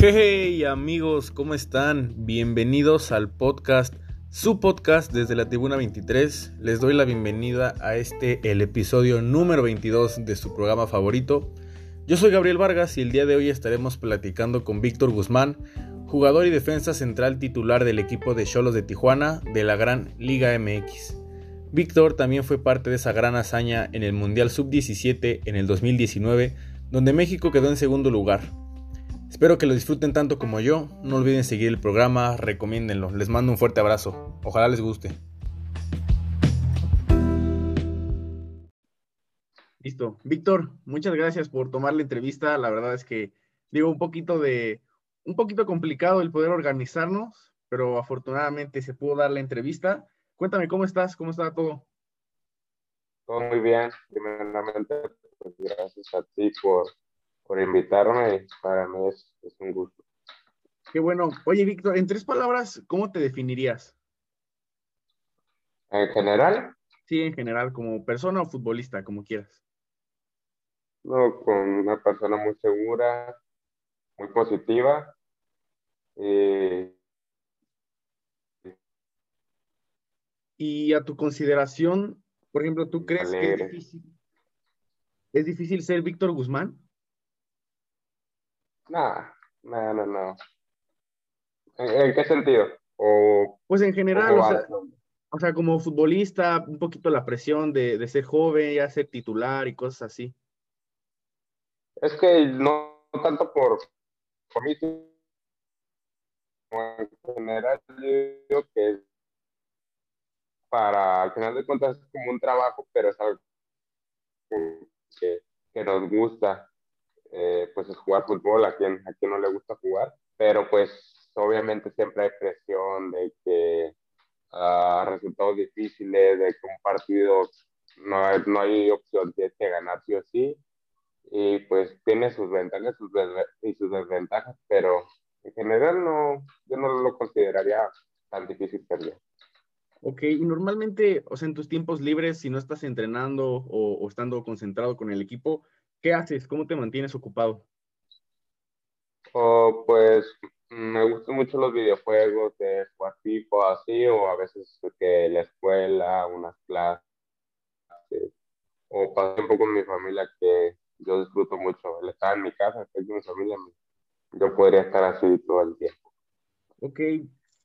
Hey amigos, ¿cómo están? Bienvenidos al podcast, su podcast desde la Tribuna 23. Les doy la bienvenida a este, el episodio número 22 de su programa favorito. Yo soy Gabriel Vargas y el día de hoy estaremos platicando con Víctor Guzmán, jugador y defensa central titular del equipo de Cholos de Tijuana de la Gran Liga MX. Víctor también fue parte de esa gran hazaña en el Mundial Sub-17 en el 2019, donde México quedó en segundo lugar. Espero que lo disfruten tanto como yo. No olviden seguir el programa, recomiéndenlo. Les mando un fuerte abrazo. Ojalá les guste. Listo. Víctor, muchas gracias por tomar la entrevista. La verdad es que digo un poquito de un poquito complicado el poder organizarnos, pero afortunadamente se pudo dar la entrevista. Cuéntame cómo estás, cómo está todo. Todo muy bien. Primeramente, pues, gracias a ti por por invitarme. Para mí es, un gusto. Qué bueno. Oye, Víctor, en tres palabras, ¿cómo te definirías? ¿En general? Sí, en general, como persona o futbolista, como quieras. No, con una persona muy segura, muy positiva. Y a tu consideración, por ejemplo, ¿tú crees que es difícil, es difícil ser Víctor Guzmán? No, no, no, no. ¿En, qué sentido? O, pues en general, o sea, como futbolista, un poquito la presión de, de, ser joven, ya ser titular y cosas así. Es que no tanto por, por mí, en general, yo digo que para, al final de cuentas, es como un trabajo, pero es algo que, que nos gusta. Eh, pues es jugar fútbol, a quien, a quien no le gusta jugar, pero pues obviamente siempre hay presión de que uh, resultados difíciles, de que un partido no, hay, no hay opción, tienes que ganar sí o sí, y pues tiene sus ventajas sus y sus desventajas, pero en general no, yo no lo consideraría tan difícil perder. Ok, y normalmente, o sea, en tus tiempos libres, si no estás entrenando o, o estando concentrado con el equipo, ¿Qué haces? ¿Cómo te mantienes ocupado? Oh, pues me gustan mucho los videojuegos de jugar así, o a veces que la escuela, unas clases, o paso tiempo con mi familia que yo disfruto mucho. El estar en mi casa, estoy con mi familia, yo podría estar así todo el tiempo. Ok,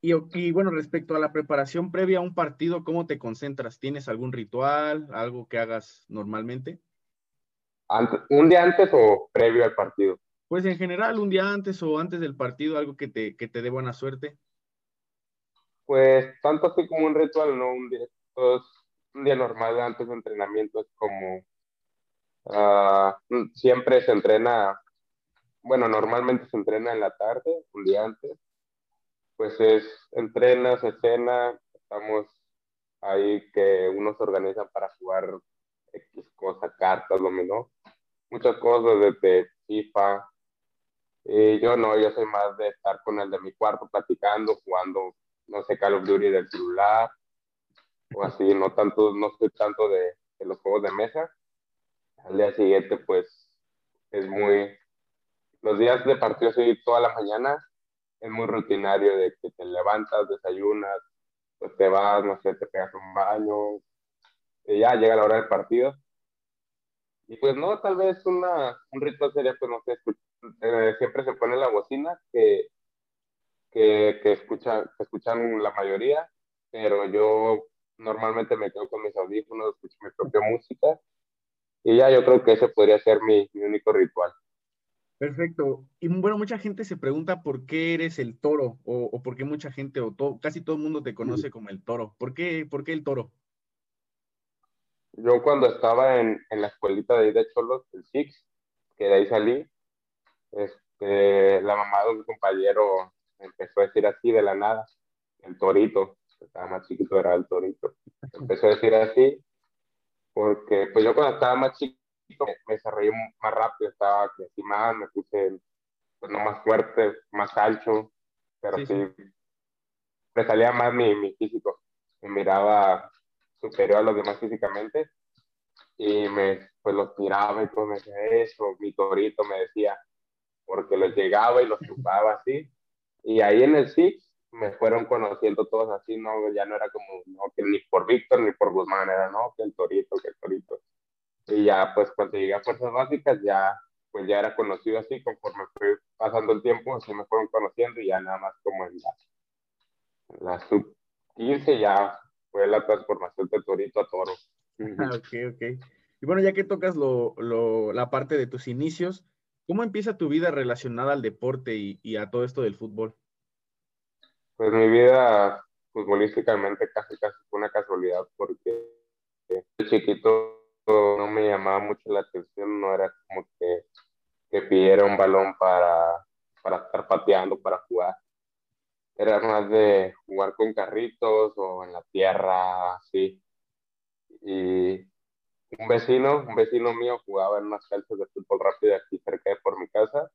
y, y, bueno, respecto a la preparación previa a un partido, ¿cómo te concentras? ¿Tienes algún ritual, algo que hagas normalmente? ¿Un día antes o previo al partido? Pues en general, un día antes o antes del partido, algo que te, que te dé buena suerte. Pues tanto así como un ritual, no un día, un día normal antes de entrenamiento es como ah, siempre se entrena, bueno, normalmente se entrena en la tarde, un día antes, pues es entrena, se cena, estamos ahí que unos se organizan para jugar X cosas, cartas, dominó, muchas cosas desde FIFA. Y yo no, yo soy más de estar con el de mi cuarto platicando, jugando, no sé, Call of Duty del celular, o así, no tanto, no soy tanto de, de los juegos de mesa. Al día siguiente, pues, es muy, los días de partido sí, toda la mañana, es muy rutinario de que te levantas, desayunas, pues te vas, no sé, te pegas un baño, y ya llega la hora del partido. Y pues no, tal vez una, un ritual sería, pues no sé, eh, siempre se pone la bocina que, que, que, escucha, que escuchan la mayoría, pero yo normalmente me quedo con mis audífonos, escucho mi propia música y ya yo creo que ese podría ser mi, mi único ritual. Perfecto. Y bueno, mucha gente se pregunta por qué eres el toro o, o por qué mucha gente o todo, casi todo el mundo te conoce como el toro. ¿Por qué, por qué el toro? Yo cuando estaba en, en la escuelita de ahí de Cholos, el Six, que de ahí salí, este, la mamá de un compañero empezó a decir así de la nada, el torito, estaba más chiquito era el torito, empezó a decir así, porque pues yo cuando estaba más chiquito me, desarrollé más rápido, estaba así más, me puse pues, no más fuerte, más ancho, pero sí, me salía más mi, mi físico, me miraba superior a los demás físicamente y me pues los miraba y todo me decía eso, mi torito me decía porque los llegaba y los chupaba así. Y ahí en el Six me fueron conociendo todos así, no, ya no era como, no, que ni por Víctor ni por Guzmán, era, no, que el Torito, que el Torito. Y ya, pues cuando llegué a Fuerzas Básicas, ya, pues ya era conocido así, conforme fue pasando el tiempo, así me fueron conociendo y ya nada más como en la, la sub 15 ya fue la transformación de Torito a Toro. Ah, ok, ok. Y bueno, ya que tocas lo, lo, la parte de tus inicios, ¿cómo empieza tu vida relacionada al deporte y, y a todo esto del fútbol? Pues mi vida futbolísticamente casi casi fue una casualidad porque de chiquito no me llamaba mucho la atención, no era como que, que pidiera un balón para, para estar pateando, para jugar. Era más de jugar con carritos o en la tierra, así. Y un vecino, un vecino mío jugaba en unas canchas de fútbol rápido aquí cerca de por mi casa.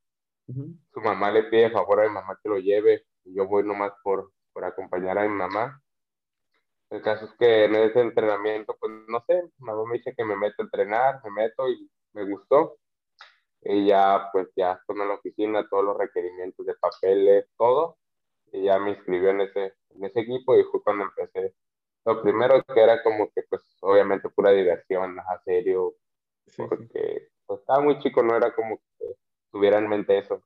Su mamá le pide favor a mi mamá que lo lleve y yo voy nomás por, por acompañar a mi mamá. El caso es que en ese entrenamiento, pues no sé, mi mamá me dice que me meto a entrenar, me meto y me gustó. Y ya, pues ya estoy en la oficina, todos los requerimientos de papeles, todo. Y ya me inscribió en ese, en ese equipo y fue cuando empecé. Lo primero que era como que, pues, obviamente pura diversión, a serio, porque pues, estaba muy chico, no era como que tuviera en mente eso.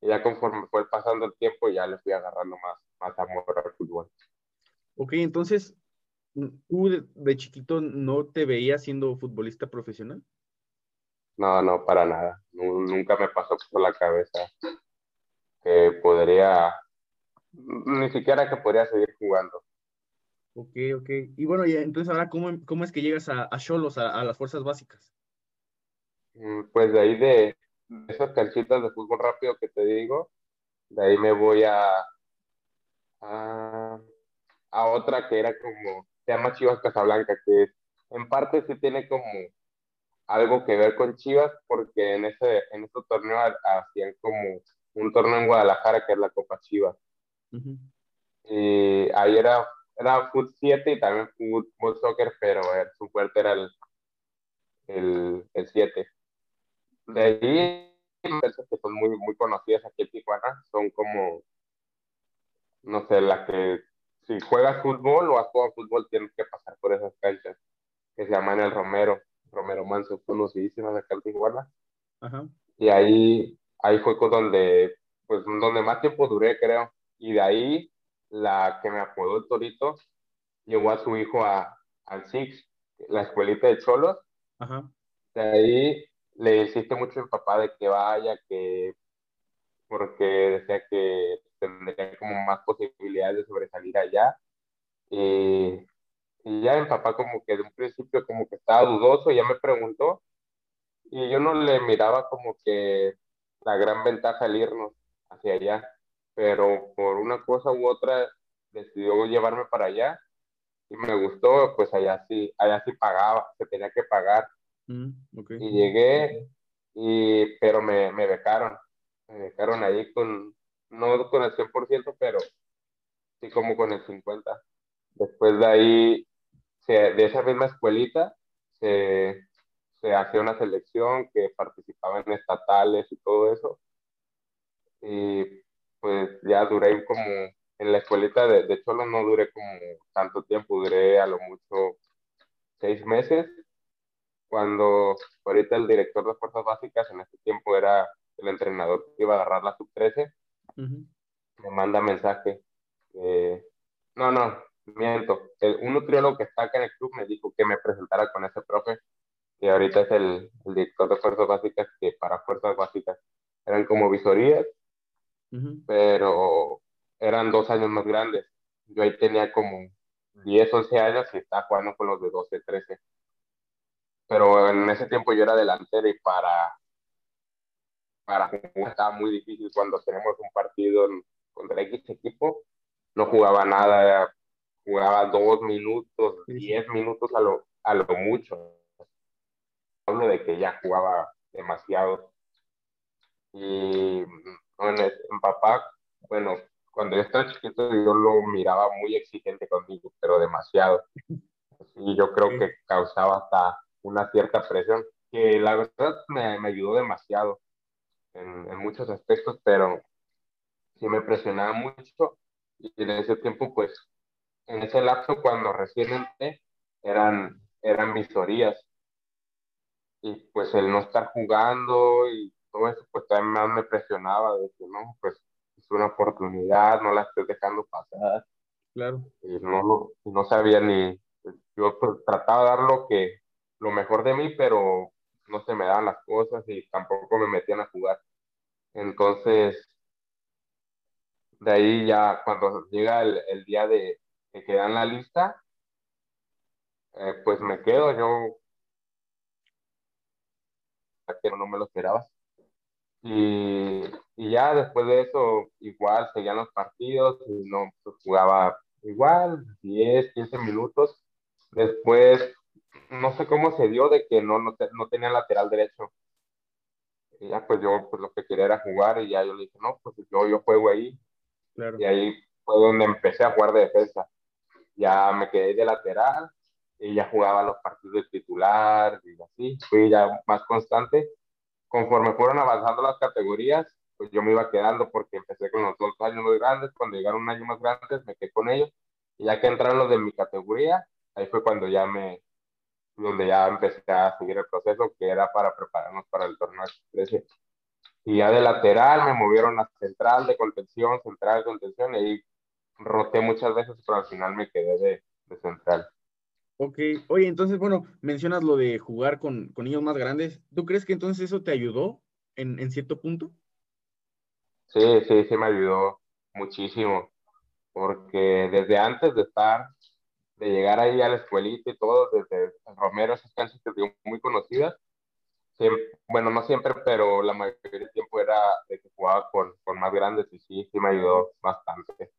Y ya conforme fue pasando el tiempo, ya le fui agarrando más, más amor al fútbol. Ok, entonces, ¿tú de, chiquito no te veías siendo futbolista profesional? No, no, para nada. nunca me pasó por la cabeza que podría, ni siquiera que podría seguir jugando. Ok, ok. Y bueno, y entonces ahora, ¿cómo, cómo es que llegas a Cholos, a, a, las fuerzas básicas? Mm, pues de ahí de, esas canchitas de fútbol rápido que te digo, de ahí me voy a, a, a otra que era como, se llama Chivas Casablanca, que en parte sí tiene como algo que ver con Chivas, porque en ese, en ese torneo hacían como un torneo en Guadalajara que es la Copa Chivas. Y ahí era, era Foot 7 y también Foot Soccer, pero su fuerte era el, el, el 7. De ahí, empresas que son muy, muy conocidas aquí en Tijuana son como, no sé, la que si juegas fútbol o has jugado fútbol tienes que pasar por esas canchas que se llaman el Romero, Romero Manso, conocidísimas acá en Tijuana. Ajá. Y ahí, ahí fue donde, pues, donde más tiempo duré, creo. Y de ahí, la que me apodó el Torito, llevó a su hijo a, al Six, la escuelita de Cholos. Ajá. De ahí le insiste mucho el papá de que vaya, que porque decía que tendría como más posibilidades de sobresalir allá. Y, y ya el papá como que de un principio como que estaba dudoso, ya me preguntó, y yo no le miraba como que la gran ventaja al irnos hacia allá, pero por una cosa u otra decidió llevarme para allá y me gustó, pues allá sí, allá sí pagaba, se tenía que pagar Mm, y llegué, y, pero me, me becaron. Me becaron ahí con, no con el 100%, pero sí como con el 50%. Después de ahí, se, de esa misma escuelita, se, se hacía una selección que participaba en estatales y todo eso. Y pues ya duré como, en la escuelita de, de Cholo no duré como tanto tiempo, duré a lo mucho seis meses cuando ahorita el director de fuerzas básicas en ese tiempo era el entrenador que iba a agarrar la sub-13, me manda mensaje. no, no, miento. un nutriólogo que está acá en el club me dijo que me presentara con ese profe, que ahorita es el, director de fuerzas básicas, que para fuerzas básicas eran como visorías, pero eran dos años más grandes. Yo ahí tenía como 10, 11 años y estaba jugando con los de 12, 13 pero en ese tiempo yo era delantero y para, para jugar estaba muy difícil cuando tenemos un partido contra X equipo, no jugaba nada, jugaba dos minutos, diez minutos a lo, a lo mucho. Hablo de que ya jugaba demasiado. Y en, en papá, bueno, cuando yo estaba chiquito yo lo miraba muy exigente conmigo, pero demasiado. Y yo creo que causaba hasta una cierta presión, que la verdad me, me ayudó demasiado. en, muchos aspectos, pero sí me presionaba mucho y en ese tiempo, pues, en ese lapso cuando recién entré, eran, eran visorías y pues el no estar jugando y todo eso, pues también más me presionaba de que no, pues es una oportunidad, no la estoy dejando pasar. Claro. Y no, no sabía ni, yo pues, trataba de dar lo que, lo mejor de mí, pero no se me daban las cosas y tampoco me metían a jugar. Entonces, de ahí ya cuando llega el, día de que quedan la lista, eh, pues me quedo, yo que no me lo esperaba. Y, y, ya después de eso, igual seguían los partidos y no pues, jugaba igual, 10, 15 minutos. Después, no sé cómo se dio de que no, no, no tenía lateral derecho. Y ya pues yo pues lo que quería era jugar y ya yo le dije, no, pues yo, yo juego ahí. Y ahí fue donde empecé a jugar de defensa. Ya me quedé de lateral y ya jugaba los partidos de titular y así. Fui ya más constante. Conforme fueron avanzando las categorías, pues yo me iba quedando porque empecé con los dos años muy grandes. Cuando llegaron un año más grandes, me quedé con ellos. Y ya que entraron los de mi categoría, ahí fue cuando ya me, donde ya empecé a seguir el proceso que era para prepararnos para el torneo 13. Y ya de lateral me movieron a central de contención, central de contención, y ahí roté muchas veces, pero al final me quedé de, de central. Ok, oye, entonces, bueno, mencionas lo de jugar con, con niños más grandes. ¿Tú crees que entonces eso te ayudó en, en cierto punto? Sí, sí, sí me ayudó muchísimo, porque desde antes de estar de llegar ahí a la escuelita y todo, desde Romero, esas canchas que digo muy conocidas. bueno, no siempre, pero la mayoría del tiempo era de que jugaba con, con más grandes y sí, sí me ayudó bastante.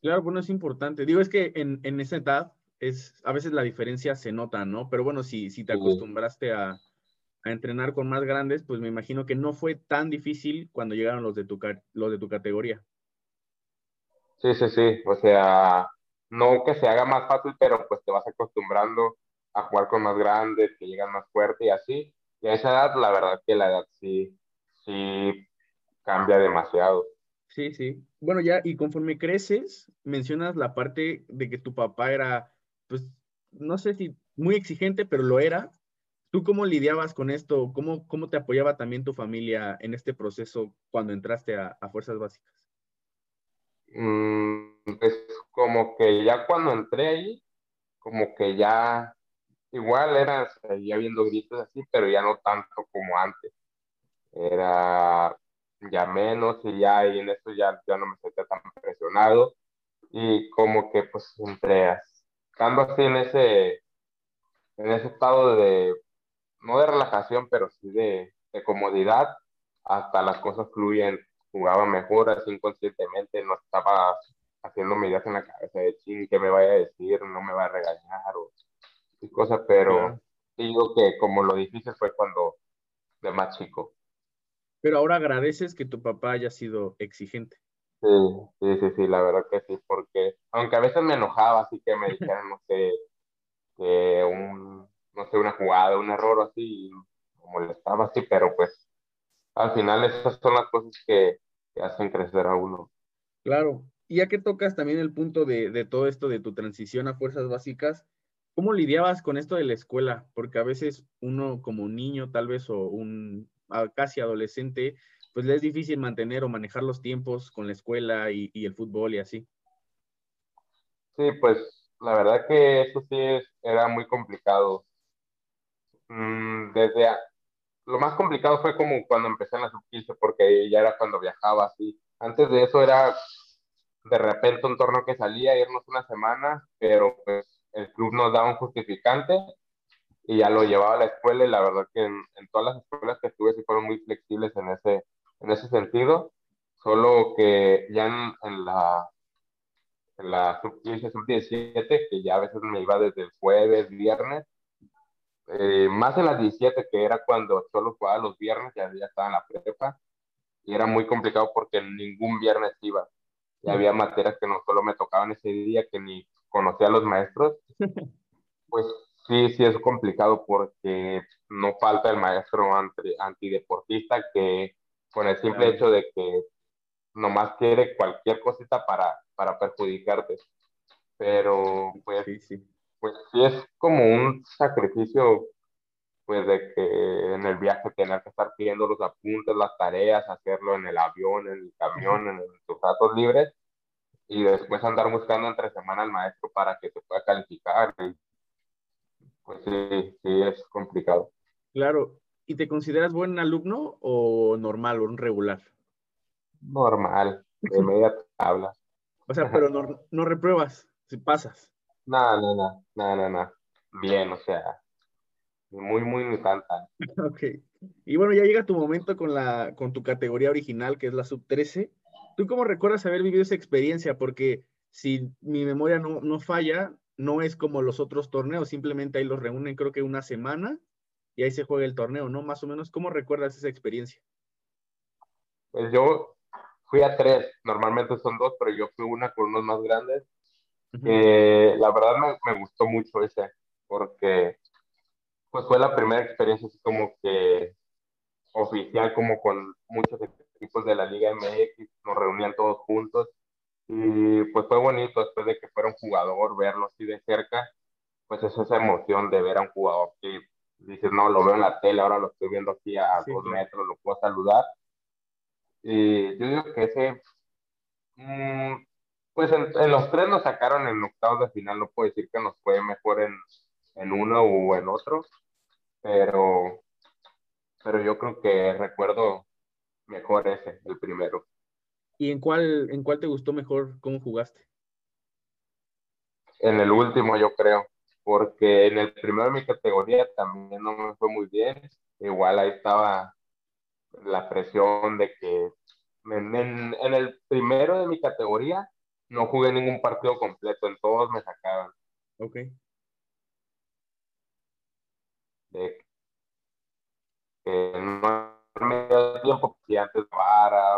Claro, bueno, es importante. Digo, es que en, en esa edad es, a veces la diferencia se nota, ¿no? Pero bueno, si, si te acostumbraste a, a, entrenar con más grandes, pues me imagino que no fue tan difícil cuando llegaron los de tu, los de tu categoría. Sí, sí, sí. O sea, no que se haga más fácil, pero pues te vas acostumbrando a jugar con más grandes, que llegan más fuerte y así. Y a esa edad, la verdad que la edad sí, sí cambia demasiado. Sí, sí. Bueno, ya, y conforme creces, mencionas la parte de que tu papá era, pues, no sé si muy exigente, pero lo era. ¿Tú cómo lidiabas con esto? ¿Cómo, cómo te apoyaba también tu familia en este proceso cuando entraste a, a Fuerzas Básicas? Pues como que ya cuando entré ahí, como que ya igual era, seguía viendo gritos así, pero ya no tanto como antes. Era ya menos y ya y en eso ya, ya no me sentía tan presionado y como que pues entre estando así en ese en ese estado de no de relajación pero sí de, de comodidad hasta las cosas fluyen jugaba mejor así inconscientemente no estaba haciendo ideas en la cabeza de ching, ¿qué me vaya a decir? No me va a regañar o y cosas, pero digo que como lo difícil fue cuando de más chico. Pero ahora agradeces que tu papá haya sido exigente. Sí, sí, sí, sí, la verdad que sí, porque aunque a veces me enojaba, así que me dijeran, no sé, que un, no sé, una jugada, un error así, me molestaba así, pero pues al final esas son las cosas que, que hacen crecer a uno. Claro, y ya que tocas también el punto de, todo esto de tu transición a fuerzas básicas, ¿cómo lidiabas con esto de la escuela? Porque a veces uno como niño tal vez o un casi adolescente, pues le es difícil mantener o manejar los tiempos con la escuela y, el fútbol y así. Sí, pues la verdad que eso sí era muy complicado. Mm, desde lo más complicado fue como cuando empecé en la sub porque ya era cuando viajaba así. Antes de eso era de repente un torneo que salía, irnos una semana, pero pues el club nos daba un justificante y ya lo llevaba a la escuela y la verdad que en, todas las escuelas que estuve sí fueron muy flexibles en ese, en ese sentido, solo que ya en, la en la sub-15, sub-17, que ya a veces me iba desde el jueves, viernes, eh, más en las 17, que era cuando solo jugaba los viernes, ya, ya estaba en la prepa, y era muy complicado porque ningún viernes iba. Y había materias que no solo me tocaban ese día, que ni conocía a los maestros, pues sí, sí es complicado porque no falta el maestro anti, antideportista que con el simple hecho de que nomás quiere cualquier cosita para, para perjudicarte. Pero pues sí, pues sí es como un sacrificio pues de que en el viaje tener que estar pidiendo los apuntes, las tareas, hacerlo en el avión, en el camión, en tus datos libres y después andar buscando entre semana al maestro para que te pueda calificar. pues sí, sí es complicado. Claro. ¿Y te consideras buen alumno o normal o un regular? Normal, de media tabla. O sea, pero no, no repruebas, si pasas. No, no, no, no, no, no. Bien, o sea, muy, muy tanta. Ok. Y bueno, ya llega tu momento con, la, con tu categoría original, que es la sub-13. ¿Tú cómo recuerdas haber vivido esa experiencia? Porque si mi memoria no, no falla, no es como los otros torneos, simplemente ahí los reúnen creo que una semana y ahí se juega el torneo, ¿no? Más o menos, ¿cómo recuerdas esa experiencia? Pues yo fui a tres, normalmente son dos, pero yo fui una con unos más grandes. la verdad me, me, gustó mucho ese, porque pues fue la primera experiencia así como que oficial, como con muchos equipos de la Liga MX, nos reunían todos juntos y pues fue bonito después de que fuera un jugador, verlo así de cerca, pues es esa emoción de ver a un jugador que dices, no, lo veo en la tele, ahora lo estoy viendo aquí a dos metros, lo puedo saludar. Y yo digo que ese, mm, pues en, en, los tres nos sacaron en octavos de final, no puedo decir que nos fue mejor en, en uno o en otro, pero, pero yo creo que recuerdo mejor ese, el primero. ¿Y en cuál, en cuál te gustó mejor cómo jugaste? En el último, yo creo, porque en el primero de mi categoría también no me fue muy bien. Igual ahí estaba la presión de que en, en el primero de mi categoría no jugué ningún partido completo, en todos me sacaban. Ok. de que no me dio tiempo si antes para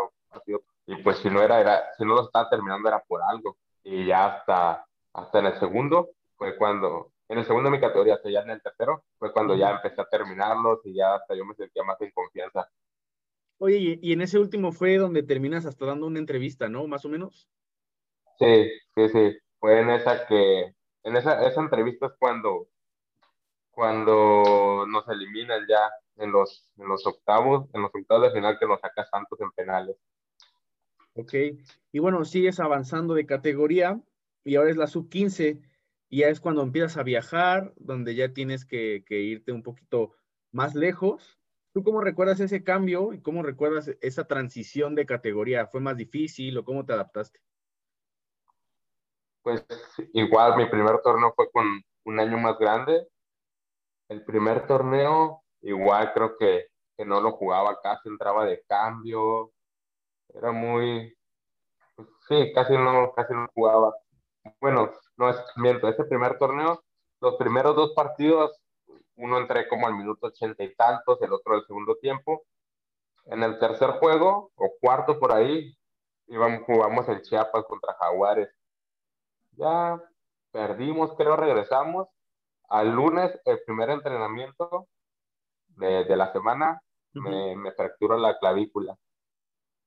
y pues si no era, era si no lo estaba terminando era por algo y ya hasta hasta en el segundo fue cuando en el segundo de mi categoría hasta ya en el tercero fue cuando ya empecé a terminarlos y ya hasta yo me sentía más en confianza Oye, y en ese último fue donde terminas hasta dando una entrevista, ¿no? Más o menos. Sí, sí, sí. Fue en esa que, en esa, esa entrevista es cuando cuando nos eliminan ya en los, en los octavos, en los octavos de final que nos saca Santos en penales. Ok, y bueno, sigues avanzando de categoría y ahora es la sub-15 y ya es cuando empiezas a viajar, donde ya tienes que, irte un poquito más lejos. ¿Tú cómo recuerdas ese cambio y cómo recuerdas esa transición de categoría? ¿Fue más difícil o cómo te adaptaste? Pues igual mi primer torneo fue con un año más grande, el primer torneo, igual creo que, que no lo jugaba casi, entraba de cambio. Era muy. Pues, sí, casi no, casi no jugaba. Bueno, no es miento, ese primer torneo, los primeros dos partidos, uno entré como al minuto ochenta y tantos, el otro al segundo tiempo. En el tercer juego, o cuarto por ahí, íbamos, jugamos el Chiapas contra Jaguares. Ya perdimos, creo, regresamos al lunes, el primer entrenamiento de, de la semana, me, me fracturó la clavícula.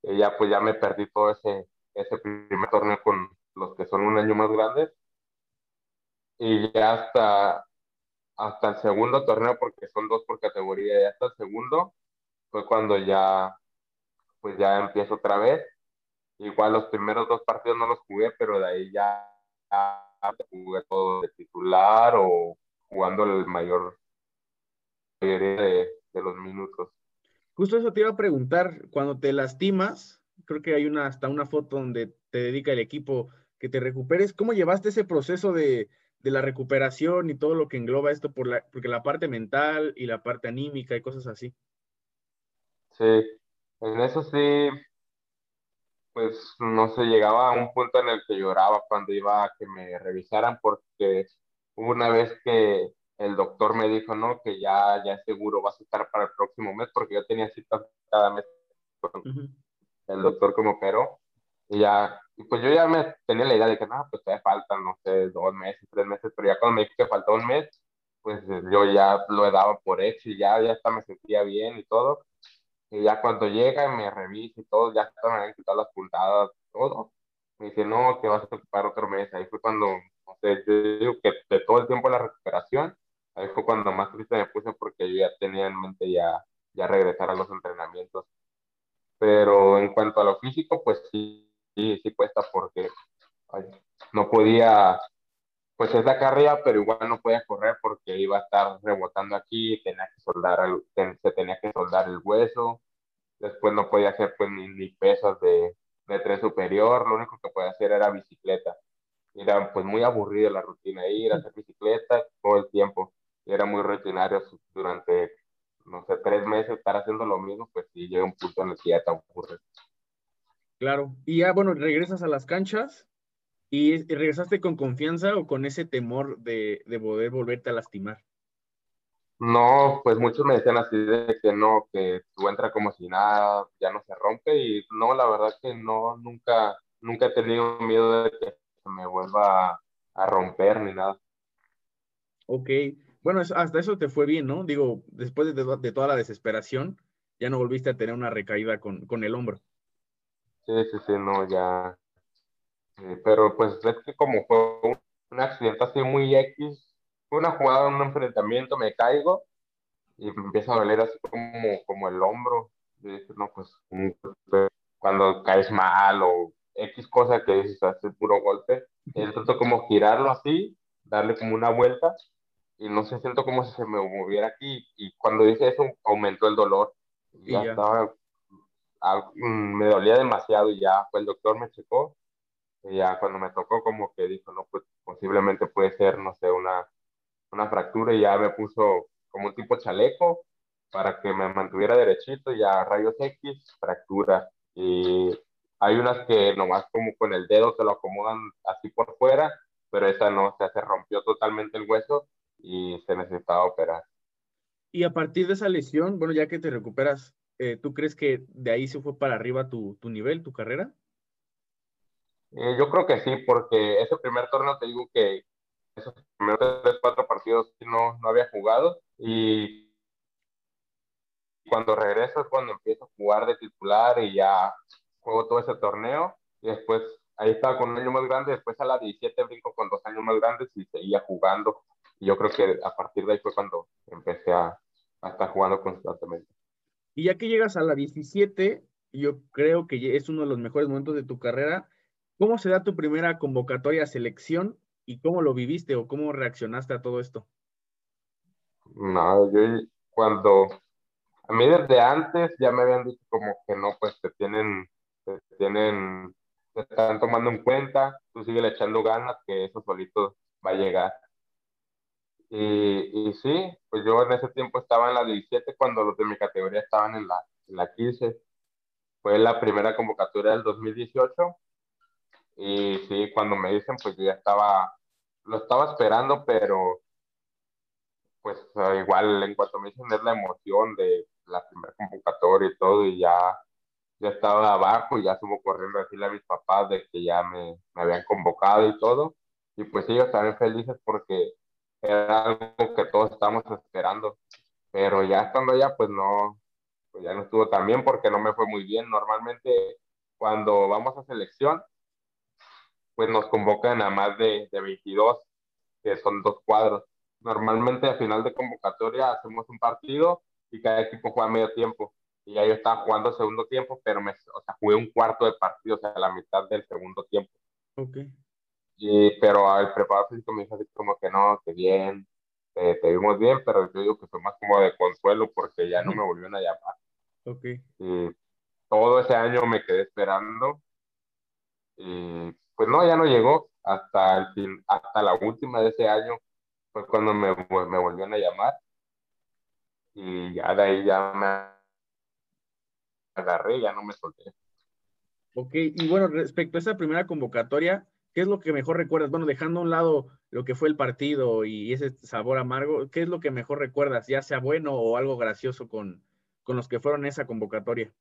Y ya pues ya me perdí todo ese, ese primer torneo con los que son un año más grandes. Y ya hasta, hasta el segundo torneo, porque son dos por categoría, y hasta el segundo fue cuando ya, pues ya empiezo otra vez. Igual los primeros dos partidos no los jugué, pero de ahí ya, ya jugué todo de titular o jugando el mayor de, de los minutos. Justo eso te iba a preguntar, cuando te lastimas, creo que hay una hasta una foto donde te dedica el equipo que te recuperes. ¿Cómo llevaste ese proceso de, de la recuperación y todo lo que engloba esto por la, porque la parte mental y la parte anímica y cosas así? Sí, en eso sí, pues no se llegaba a un punto en el que lloraba cuando iba a que me revisaran porque una vez que el doctor me dijo, no, que ya, ya seguro vas a estar para el próximo mes, porque yo tenía citas cada mes con el doctor como operó. Y ya, y pues yo ya me tenía la idea de que, no, pues todavía faltan, no sé, dos meses, tres meses, pero ya cuando me dijo que faltaba un mes, pues yo ya lo dado por hecho y ya, ya hasta me sentía bien y todo. Y ya cuando llega me revisa y todo, ya se me habían quitado las puntadas, todo. Me dice, no, que vas a ocupar otro mes. Ahí fue cuando, no sé, yo digo que de todo el tiempo la recuperación, ahí fue cuando más triste me puse porque yo ya tenía en mente ya, ya regresar a los entrenamientos. Pero en cuanto a lo físico, pues sí, sí, sí cuesta porque no podía, pues es la carrera, pero igual no podía correr porque iba a estar rebotando aquí, tenía que soldar se tenía que soldar el hueso, después no podía hacer pues ni, ni pesas de, de tren superior, lo único que podía hacer era bicicleta. Era pues muy aburrida la rutina, ir a hacer bicicleta todo el tiempo. Era muy rutinario durante, no sé, tres meses estar haciendo lo mismo, pues sí llega un punto en el que ya te aburre. Claro, y ya bueno, regresas a las canchas y, regresaste con confianza o con ese temor de, de poder volverte a lastimar. No, pues muchos me decían así de que no, que tú entras como si nada, ya no se rompe y no, la verdad que no, nunca, nunca he tenido miedo de que se me vuelva a, romper ni nada. Ok, bueno, hasta eso te fue bien, ¿no? Digo, después de, de, toda la desesperación, ya no volviste a tener una recaída con, con el hombro. Sí, sí, sí, no, ya. pero pues es que como fue un, un accidente así muy X, una jugada, un enfrentamiento, me caigo y me empieza a doler así como, como el hombro. Y dices, no, pues cuando caes mal o X cosa que dices, hace puro golpe, intento como girarlo así, darle como una vuelta y no sé, siento como si se me moviera aquí y cuando dije eso aumentó el dolor. Y ya, estaba, ah, mm, me dolía demasiado y ya pues el doctor me checó y ya cuando me tocó como que dijo, no, pues posiblemente puede ser, no sé, una una fractura y ya me puso como un tipo chaleco para que me mantuviera derechito y a rayos X, fractura. Y hay unas que nomás como con el dedo se lo acomodan así por fuera, pero esa no, o se rompió totalmente el hueso y se necesitaba operar. Y a partir de esa lesión, bueno, ya que te recuperas, eh, ¿tú crees que de ahí se fue para arriba tu, tu nivel, tu carrera? Eh, yo creo que sí, porque ese primer torneo te digo que, esos primeros tres, cuatro partidos no, no había jugado y cuando regreso es cuando empiezo a jugar de titular y ya juego todo ese torneo y después ahí estaba con un año más grande, después a la 17 brinco con dos años más grandes y seguía jugando y yo creo que a partir de ahí fue cuando empecé a, a estar jugando constantemente. Y ya que llegas a la 17, yo creo que es uno de los mejores momentos de tu carrera. ¿Cómo se da tu primera convocatoria a selección ¿Y cómo lo viviste o cómo reaccionaste a todo esto? No, yo cuando, a mí desde antes ya me habían dicho como que no, pues te tienen, te tienen, te están tomando en cuenta, tú sigue echando ganas que eso solito va a llegar. Y, y, sí, pues yo en ese tiempo estaba en la 17 cuando los de mi categoría estaban en la, en la 15. Fue la primera convocatoria del 2018. Y sí, cuando me dicen, pues yo ya estaba lo estaba esperando, pero pues igual en cuanto me dicen es la emoción de la primera convocatoria y todo, y ya, ya estaba abajo y ya subo corriendo a decirle a mis papás de que ya me, me habían convocado y todo, y pues ellos también felices porque era algo que todos estábamos esperando, pero ya estando allá pues no, pues ya no estuvo tan bien porque no me fue muy bien. Normalmente cuando vamos a selección, pues nos convocan a más de, de 22, que son dos cuadros. Normalmente a final de convocatoria hacemos un partido y cada equipo juega medio tiempo. Y ya yo estaba jugando segundo tiempo, pero me, o sea, jugué un cuarto de partido, o sea, la mitad del segundo tiempo. Ok. Y, pero el preparador físico me dijo así como que no, que bien, te, vimos bien, pero yo digo que fue más como de consuelo porque ya no me volvieron a llamar. Ok. Y todo ese año me quedé esperando y pues no, ya no llegó hasta el fin, hasta la última de ese año fue cuando me, me volvieron a llamar y ya de ahí ya me agarré, ya no me solté. Ok, y bueno, respecto a esa primera convocatoria, ¿qué es lo que mejor recuerdas? Bueno, dejando a un lado lo que fue el partido y ese sabor amargo, ¿qué es lo que mejor recuerdas, ya sea bueno o algo gracioso con, con los que fueron esa convocatoria?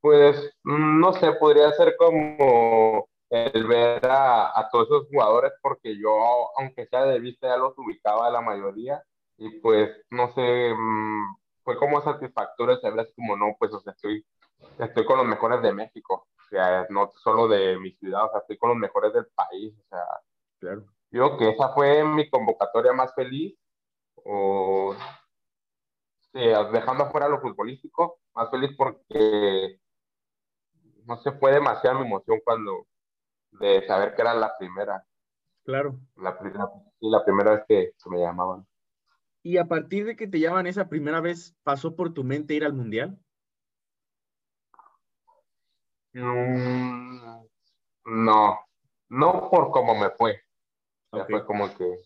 Pues no sé, podría ser como el ver a, todos esos jugadores, porque yo, aunque sea de vista, ya los ubicaba la mayoría, y pues no sé, mm, fue como satisfactorio saber como, no, pues, o sea, estoy, estoy con los mejores de México, sea, no solo de mi ciudad, o sea, estoy con los mejores del país, o sea, claro. Yo que esa fue mi convocatoria más feliz, o dejando afuera lo futbolístico, más feliz porque no se fue demasiada mi emoción cuando de saber que era la primera. Claro. La, la primera vez que, me llamaban. ¿Y a partir de que te llaman esa primera vez, pasó por tu mente ir al mundial? Mm, no, no por cómo me fue. fue como que,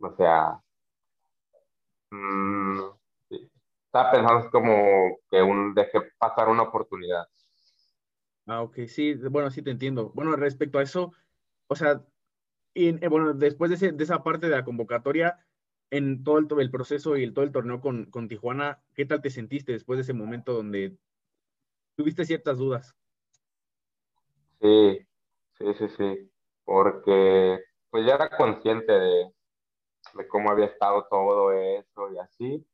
o sea, mmm, estaba pensando como que un deje pasar una oportunidad. Ah, ok, sí, bueno, sí te entiendo. Bueno, respecto a eso, o sea, y, eh, bueno, después de, de, esa parte de la convocatoria, en todo el, el proceso y el, todo el torneo con, con, Tijuana, ¿qué tal te sentiste después de ese momento donde tuviste ciertas dudas? Sí, sí, sí, sí, porque pues ya era consciente de, de cómo había estado todo eso y así,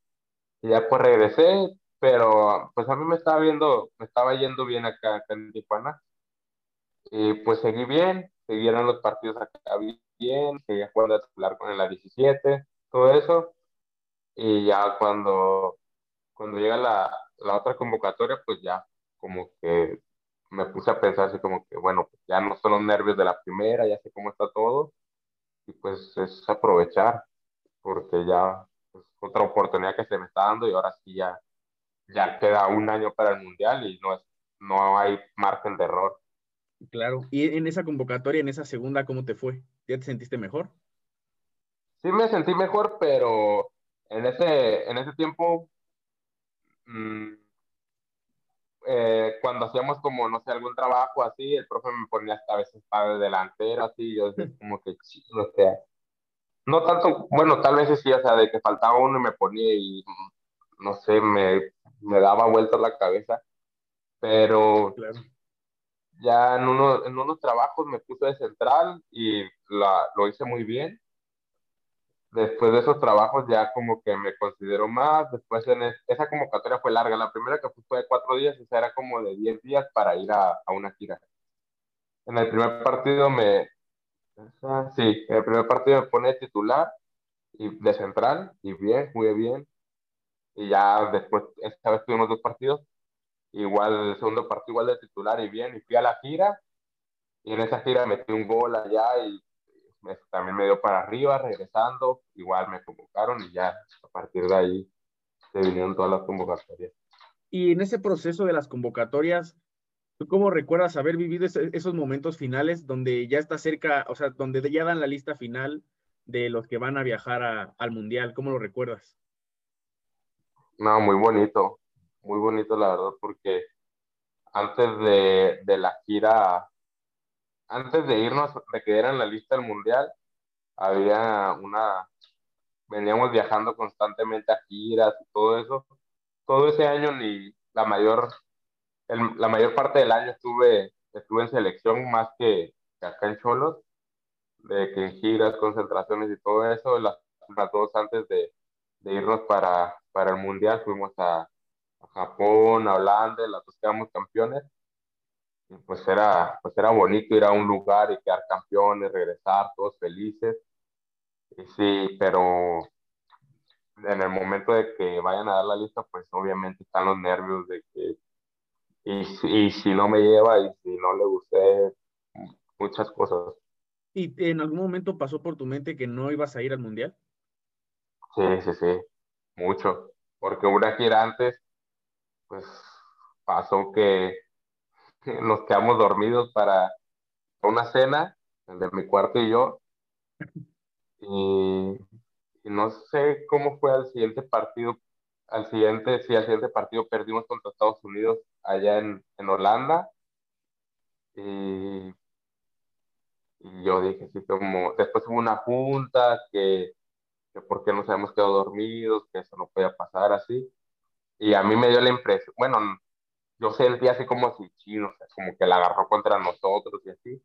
y ya pues regresé, pero pues a mí me estaba viendo, me estaba yendo bien acá, en Tijuana. Y pues seguí bien, siguieron los partidos acá bien, seguía jugando a titular con el A17, todo eso. Y ya cuando, cuando llega la, la otra convocatoria, pues ya como que me puse a pensar así como que, bueno, pues ya no son los nervios de la primera, ya sé cómo está todo. Y pues es aprovechar, porque ya pues, otra oportunidad que se me está dando y ahora sí ya, ya queda un año para el Mundial y no, es, no hay margen de error. Claro. ¿Y en esa convocatoria, en esa segunda, cómo te fue? ¿Ya te sentiste mejor? Sí me sentí mejor, pero en ese, en ese tiempo, mmm, eh, cuando hacíamos como, no sé, algún trabajo así, el profe me ponía hasta a veces para delantero, así, yo decía como que chido, o sea, no tanto, bueno, tal vez sí, o sea, de que faltaba uno y me ponía y, no sé, me, me daba vueltas la cabeza, pero ya en, uno, en unos trabajos me puse de central y la, lo hice muy bien. Después de esos trabajos ya como que me considero más, después en esa convocatoria fue larga, la primera que fue de cuatro días, esa era como de diez días para ir a, a una gira. En el primer partido me, Sí, el primer partido me pone titular y de central y bien, muy bien. Y ya después, esta vez tuvimos dos partidos, igual el segundo partido igual de titular y bien, y fui a la gira y en esa gira metí un gol allá y también me dio para arriba, regresando, igual me convocaron y ya a partir de ahí se vinieron todas las convocatorias. Y en ese proceso de las convocatorias, ¿Tú cómo recuerdas haber vivido esos momentos finales donde ya está cerca, o sea, donde ya dan la lista final de los que van a viajar al Mundial? ¿Cómo lo recuerdas? No, muy bonito, muy bonito la verdad, porque antes de, de la gira, antes de irnos, de que en la lista del Mundial, había una, veníamos viajando constantemente a giras y todo eso. Todo ese año ni la mayor la mayor parte del año estuve, estuve en selección más que, acá en Cholos, de que en giras, concentraciones y todo eso, las, las dos antes de, de, irnos para, para el Mundial, fuimos a, a Japón, a Holanda, las dos quedamos campeones. Y pues era, pues era bonito ir a un lugar y quedar campeones, regresar todos felices. Y sí, pero en el momento de que vayan a dar la lista, pues obviamente están los nervios de que y, si no me lleva y si no le gusté muchas cosas. ¿Y en algún momento pasó por tu mente que no ibas a ir al mundial? Sí, sí, sí, mucho. Porque una gira antes, pues pasó que nos quedamos dormidos para una cena, el de mi cuarto y yo. Y, y no sé cómo fue al siguiente partido, al siguiente, sí, al siguiente partido perdimos contra Estados Unidos allá en, en Holanda. Y, y, yo dije así como, después hubo una junta que, que por qué nos habíamos quedado dormidos, que eso no podía pasar así. Y a mí me dio la impresión, bueno, yo sentí así como si chino, como que la agarró contra nosotros y así.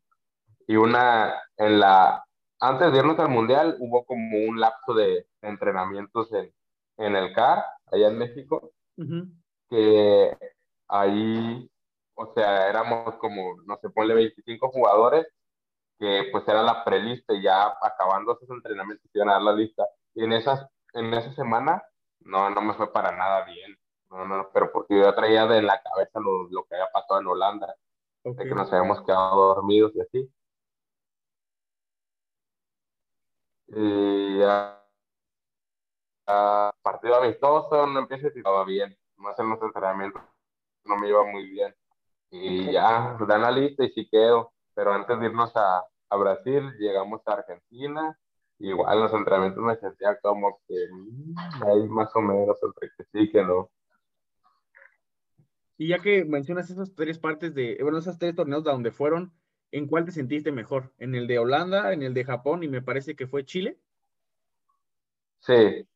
Y una, en la, antes de irnos al mundial, hubo como un lapso de entrenamientos en, en el CAR allá en México, que ahí, o sea, éramos como, no sé, ponle 25 jugadores, que pues era la prelista y ya acabando esos entrenamientos iban a dar la lista. Y en, esas, en esa semana, no, no me fue para nada bien. No, no, pero porque yo traía de la cabeza lo, lo que había pasado en Holanda, de que nos habíamos quedado dormidos y así. Y ya, partido amistoso, no empiezo y estaba bien. Más en los entrenamientos no me iba muy bien. Y ya, dan la lista y sí quedo. Pero antes de irnos a, a Brasil, llegamos a Argentina. Igual los entrenamientos me sentía como que mm, ahí más o menos entre que sí que no. Y ya que mencionas esas tres partes de, bueno, esas tres torneos de donde fueron, ¿en cuál te sentiste mejor? ¿En el de Holanda, en el de Japón y me parece que fue Chile? Sí,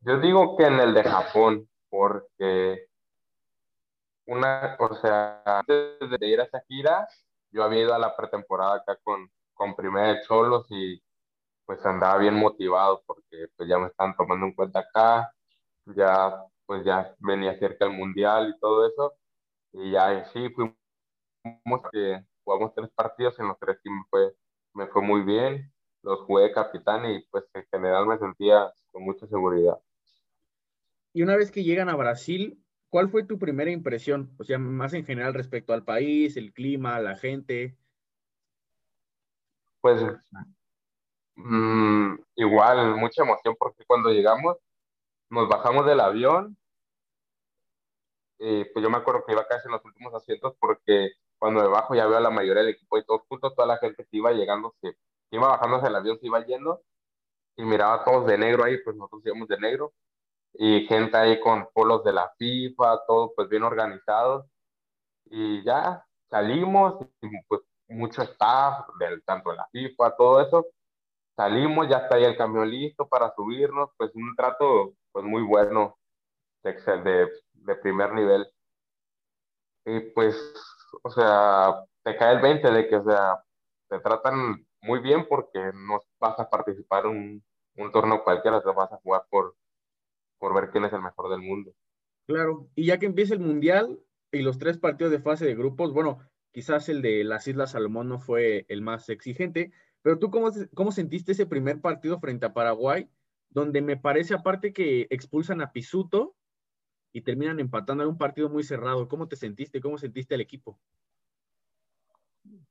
yo digo que en el de Japón, porque una, o sea, antes de ir a esa gira, yo había ido a la pretemporada acá con, con Primera de Cholos y pues andaba bien motivado porque pues ya me están tomando en cuenta acá, ya pues ya venía cerca el mundial y todo eso. Y ya sí, fuimos que jugamos tres partidos, en los tres me fue, me fue muy bien, los jugué de capitán y pues en general me sentía con mucha seguridad. Y una vez que llegan a Brasil, ¿cuál fue tu primera impresión? O sea, más en general respecto al país, el clima, la gente. Pues mm, igual, mucha emoción porque cuando llegamos, nos bajamos del avión eh, pues yo me acuerdo que iba casi en los últimos asientos porque cuando debajo ya veo a la mayoría del equipo y todos juntos, toda la gente que iba llegando, se, iba bajándose el avión, se iba yendo y miraba a todos de negro ahí, pues nosotros íbamos de negro y gente ahí con polos de la FIFA, todo pues bien organizados y ya salimos y pues mucho staff, del, tanto de la FIFA, todo eso, salimos, ya está ahí el camión listo para subirnos, pues un trato pues muy bueno de, de de primer nivel. Y pues, o sea, te cae el 20 de que, o sea, te tratan muy bien porque no vas a participar en un, torneo cualquiera, te vas a jugar por, por ver quién es el mejor del mundo. Claro, y ya que empieza el Mundial y los tres partidos de fase de grupos, bueno, quizás el de las Islas Salomón no fue el más exigente, pero tú cómo, cómo sentiste ese primer partido frente a Paraguay, donde me parece aparte que expulsan a Pisuto y terminan empatando en un partido muy cerrado. ¿Cómo te sentiste? ¿Cómo sentiste el equipo?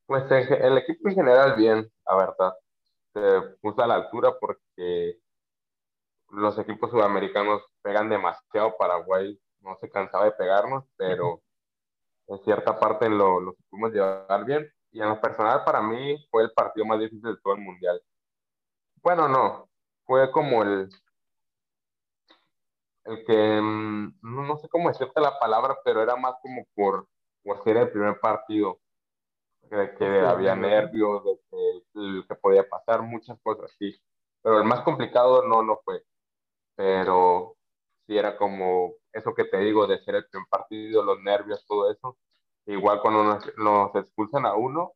Pues el equipo en general bien, la verdad. Se puso a la altura porque los equipos sudamericanos pegan demasiado. Paraguay no se cansaba de pegarnos, pero en cierta parte lo, lo pudimos llevar bien. Y en lo personal, para mí, fue el partido más difícil de todo el mundial. Bueno, no, fue como el, el que mm, no, sé cómo decirte la palabra, pero era más como por, por ser el primer partido, de que había nervios, de que, que, podía pasar, muchas cosas sí. Pero el más complicado no, no fue. Pero sí era como eso que te digo, de ser el primer partido, los nervios, todo eso. Igual cuando nos, nos expulsan a uno,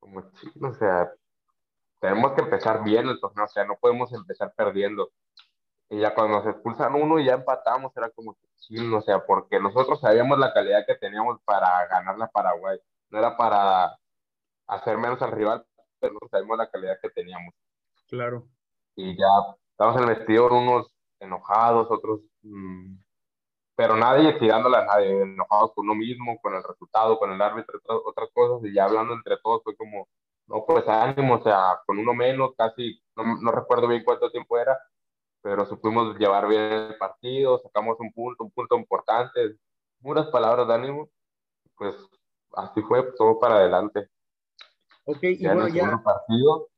como o sea, tenemos que empezar bien el torneo, o sea, no podemos empezar perdiendo. Y ya cuando nos expulsan uno y ya empatamos, era como que sí, o sea, porque nosotros sabíamos la calidad que teníamos para ganar la Paraguay. No era para hacer menos al rival, pero sabíamos la calidad que teníamos. Claro. Y ya estamos en el vestidor, unos enojados, otros, mm, pero nadie tirándole a nadie, enojados con uno mismo, con el resultado, con el árbitro, otras, otras cosas, y ya hablando entre todos fue como, no, pues ánimo, o sea, con uno menos, casi, no, no recuerdo bien cuánto tiempo era, pero supimos llevar bien el partido, sacamos un punto, un punto importante, puras palabras de ánimo, pues así fue todo para adelante. Ok, y bueno, ya. Partido,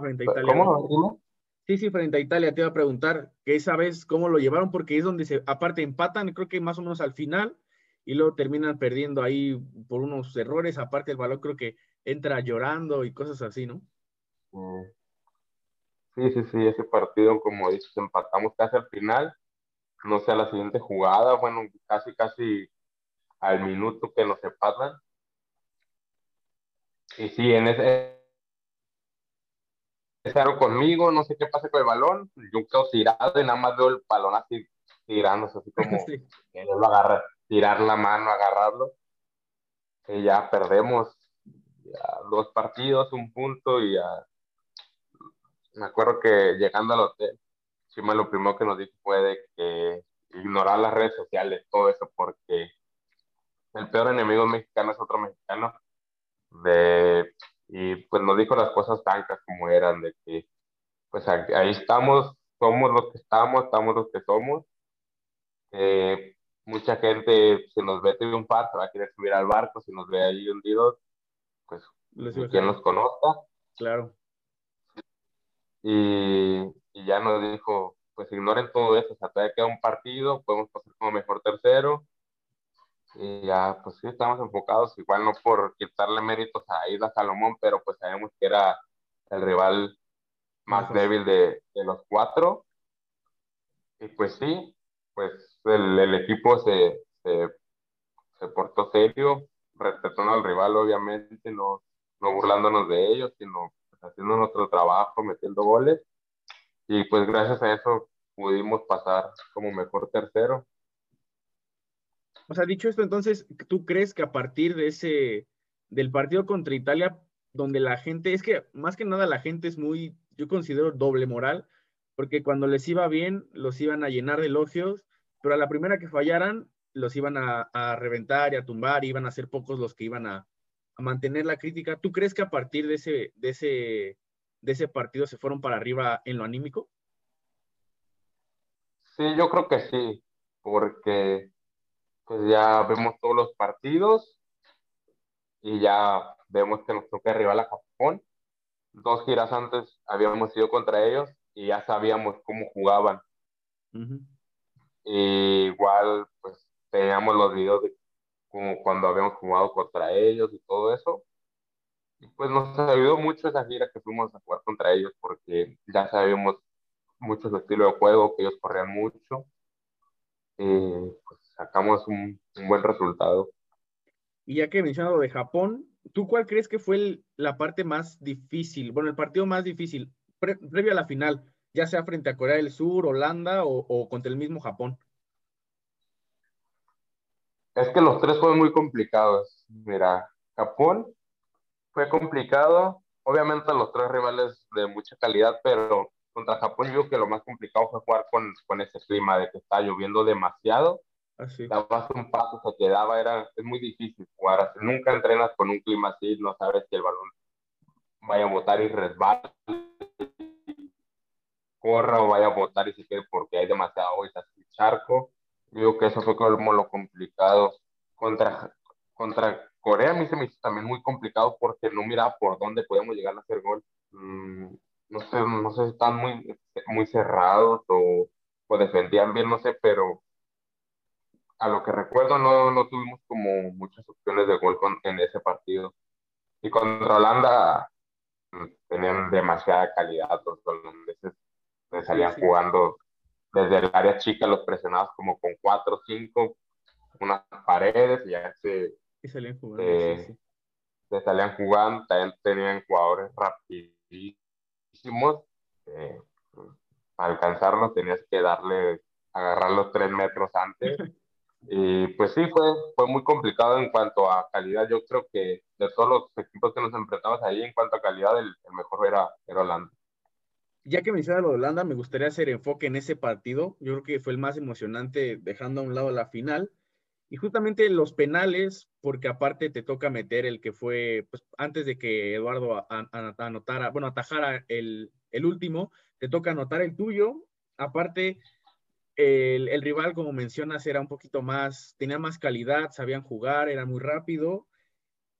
frente a Italia. ¿Cómo? Sí, sí, frente a Italia te iba a preguntar que esa vez cómo lo llevaron, porque es donde se, aparte empatan, creo que más o menos al final, y luego terminan perdiendo ahí por unos errores, aparte el balón creo que entra llorando y cosas así, ¿no? Sí, sí, sí, ese partido, como dices, empatamos casi al final, no sé, a la siguiente jugada, bueno, casi, casi al minuto que nos empatan. Y sí, en ese, ese conmigo, no sé qué pasa con el balón, yo quedo tirado y nada más veo el balón así tirándose así como lo agarra, tirar la mano, agarrarlo. Y ya perdemos dos partidos, un punto y ya. Me acuerdo que llegando al hotel, Chima lo primero que nos dijo fue de que ignorar las redes sociales, todo eso, porque el peor enemigo mexicano es otro mexicano. De, y pues nos dijo las cosas francas como eran, de que pues ahí estamos, somos los que estamos, estamos los que somos. mucha gente se nos ve un se va a querer subir al barco, si nos ve ahí hundidos, pues quien nos conozca. Claro. Y, y, ya nos dijo, pues ignoren todo eso, o sea, todavía queda un partido, podemos pasar como mejor tercero. Y ya, pues sí, estamos enfocados, igual no por quitarle méritos a Ida Salomón, pero pues sabemos que era el rival más débil de, de los cuatro. Y pues sí, pues el, el equipo se, se, se, portó serio, respetando al rival, obviamente, no, no burlándonos de ellos, sino haciendo nuestro trabajo, metiendo goles. Y pues gracias a eso pudimos pasar como mejor tercero. O sea, dicho esto, entonces, ¿tú crees que a partir de ese, del partido contra Italia, donde la gente, es que más que nada la gente es muy, yo considero doble moral, porque cuando les iba bien, los iban a llenar de elogios, pero a la primera que fallaran, los iban a, a reventar y a tumbar, y iban a ser pocos los que iban a, a mantener la crítica. ¿Tú crees que a partir de ese, de ese, de ese partido se fueron para arriba en lo anímico? Sí, yo creo que sí, porque pues ya vemos todos los partidos y ya vemos que nos toca rival a Japón. Dos giras antes habíamos ido contra ellos y ya sabíamos cómo jugaban. igual, pues teníamos los videos de como cuando habíamos jugado contra ellos y todo eso. Y pues nos ayudó mucho esa gira que fuimos a jugar contra ellos porque ya sabíamos mucho su estilo de juego, que ellos corrían mucho. Y pues sacamos un, buen resultado. Y ya que mencionado de Japón, ¿tú cuál crees que fue la parte más difícil? Bueno, el partido más difícil previo a la final, ya sea frente a Corea del Sur, Holanda o, contra el mismo Japón. Es que los tres fueron muy complicados. Mira, Japón fue complicado. Obviamente los tres rivales de mucha calidad, pero contra Japón yo creo que lo más complicado fue jugar con, con ese clima de que está lloviendo demasiado Así. Dabas un paso, se quedaba, era, es muy difícil jugar. Nunca entrenas con un clima así, no sabes si el balón vaya a botar y resbala, corra o vaya a botar y se quede porque hay demasiado agua y charco. Digo que eso fue como lo complicado. Contra, contra Corea a mí se me hizo también muy complicado porque no miraba por dónde podíamos llegar a hacer gol. Mm, no sé, no sé si están muy, muy cerrados o, o defendían bien, no sé, pero a lo que recuerdo, no, no tuvimos como muchas opciones de gol con, en ese partido. Y contra Holanda mm, tenían demasiada calidad los holandeses. Me salían jugando desde el área chica, los presionados como con cuatro o cinco, unas paredes y ya se, y salían jugando, eh, se salían jugando. También tenían jugadores rapidísimos. Eh, para alcanzarlos tenías que darle, agarrar los tres metros antes. Y pues sí, fue, fue muy complicado en cuanto a calidad. Yo creo que de todos los equipos que nos enfrentamos ahí, en cuanto a calidad, el, mejor era, era Holanda. Ya que mencionas lo de Holanda, me gustaría hacer enfoque en ese partido. Yo creo que fue el más emocionante, dejando a un lado la final. Y justamente los penales, porque aparte te toca meter el que fue, pues antes de que Eduardo anotara, bueno, atajara el, el último, te toca anotar el tuyo. Aparte, el, rival, como mencionas, era un poquito más, tenía más calidad, sabían jugar, era muy rápido.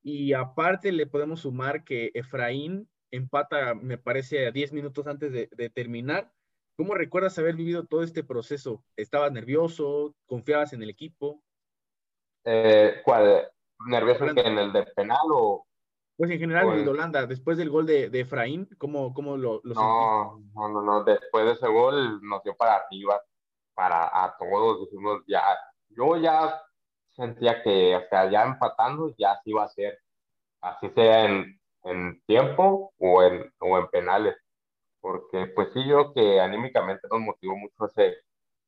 Y aparte le podemos sumar que Efraín empata, me parece, a 10 minutos antes de, terminar. ¿Cómo recuerdas haber vivido todo este proceso? ¿Estabas nervioso? ¿Confiabas en el equipo? Eh, ¿Cuál? ¿Nervioso en el de penal o...? Pues en general, el de Holanda, después del gol de, Efraín, ¿cómo, cómo lo, lo no, no, no, no, después de ese gol nos dio para arriba para a todos, decimos ya, yo ya sentía que, o sea, ya empatando, ya sí iba a ser, así sea en, en tiempo o en, o en penales, porque pues sí, yo que anímicamente nos motivó mucho ese,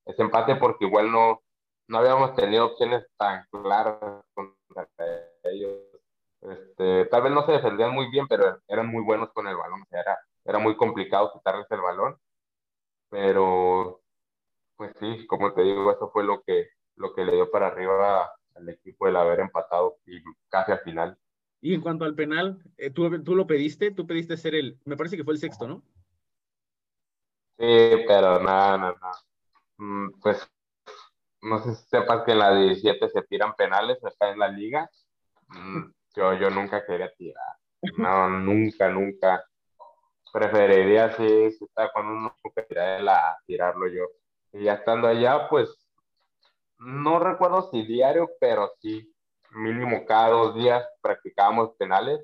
ese empate porque igual no, no habíamos tenido opciones tan claras contra ellos. Este, tal vez no se defendían muy bien, pero eran muy buenos con el balón. O sea, era, era muy complicado quitarles el balón. Pero, pues sí, como te digo, eso fue lo que, lo que le dio para arriba al equipo el haber empatado y casi al final. Y en cuanto al penal, eh, ¿tú, ¿tú, lo pediste, tú pediste ser el, me parece que fue el sexto, ¿no? Sí, pero nada, nada, nada. Pues no sé si sepas que en la 17 se tiran penales acá en la liga. Mm, yo, yo nunca quería tirar. No, nunca, nunca. Preferiría si, si está con uno la, tirarlo yo. Y ya estando allá, pues no recuerdo si diario, pero sí, mínimo cada dos días practicábamos penales.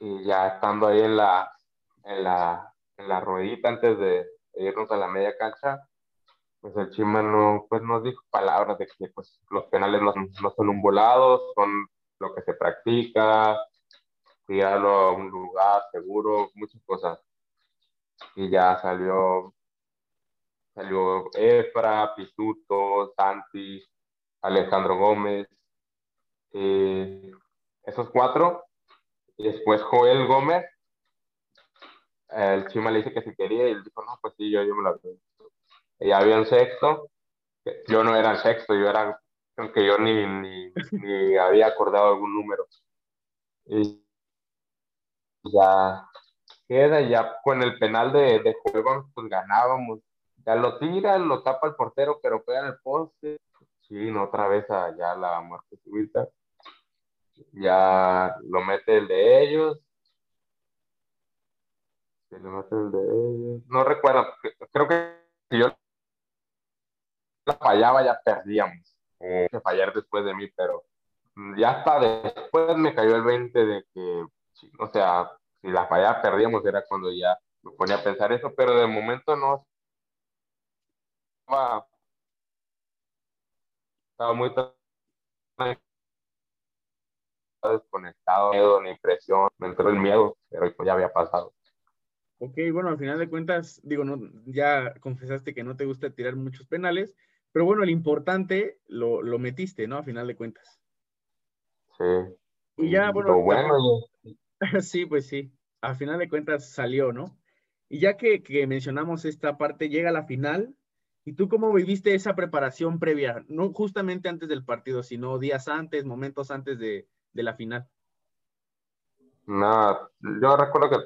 Y ya estando ahí en la, en la, en la ruedita antes de irnos a la media cancha, pues el Chima no, pues nos dijo palabras de que pues, los penales no, no son un volado, son lo que se practica, tirarlo a un lugar seguro, muchas cosas. Y ya salió, salió Efra, Pisuto, Santi, Alejandro Gómez, eh, esos cuatro. Y después Joel Gómez, el Chima le dice que si quería y él dijo, no, pues sí, yo, yo me lo y había un sexto, yo no era el sexto, yo era, aunque yo ni, ni, había acordado algún número. Y ya queda, ya con el penal de, de juego, pues ganábamos. Ya lo tira, lo tapa el portero, pero pega en el poste. No, otra vez allá la muerte súbita. Ya lo mete el de ellos. Se lo mete el de ellos. No recuerdo, creo que yo fallaba ya perdíamos. O fallar después de mí, pero ya hasta después me cayó el 20 de que, o sea, si la fallaba perdíamos, era cuando ya me ponía a pensar eso, pero de momento no estaba, estaba muy desconectado, miedo ni presión, me entró el miedo, pero ya había pasado. Ok, bueno, al final de cuentas, digo, no, ya confesaste que no te gusta tirar muchos penales, pero bueno, el importante lo, lo metiste, ¿no? A final de cuentas. Sí. Y ya, bueno. bueno. sí, pues sí. A final de cuentas salió, ¿no? Y ya que, que, mencionamos esta parte, llega la final. ¿Y tú cómo viviste esa preparación previa? No justamente antes del partido, sino días antes, momentos antes de, de la final. Nada, yo recuerdo que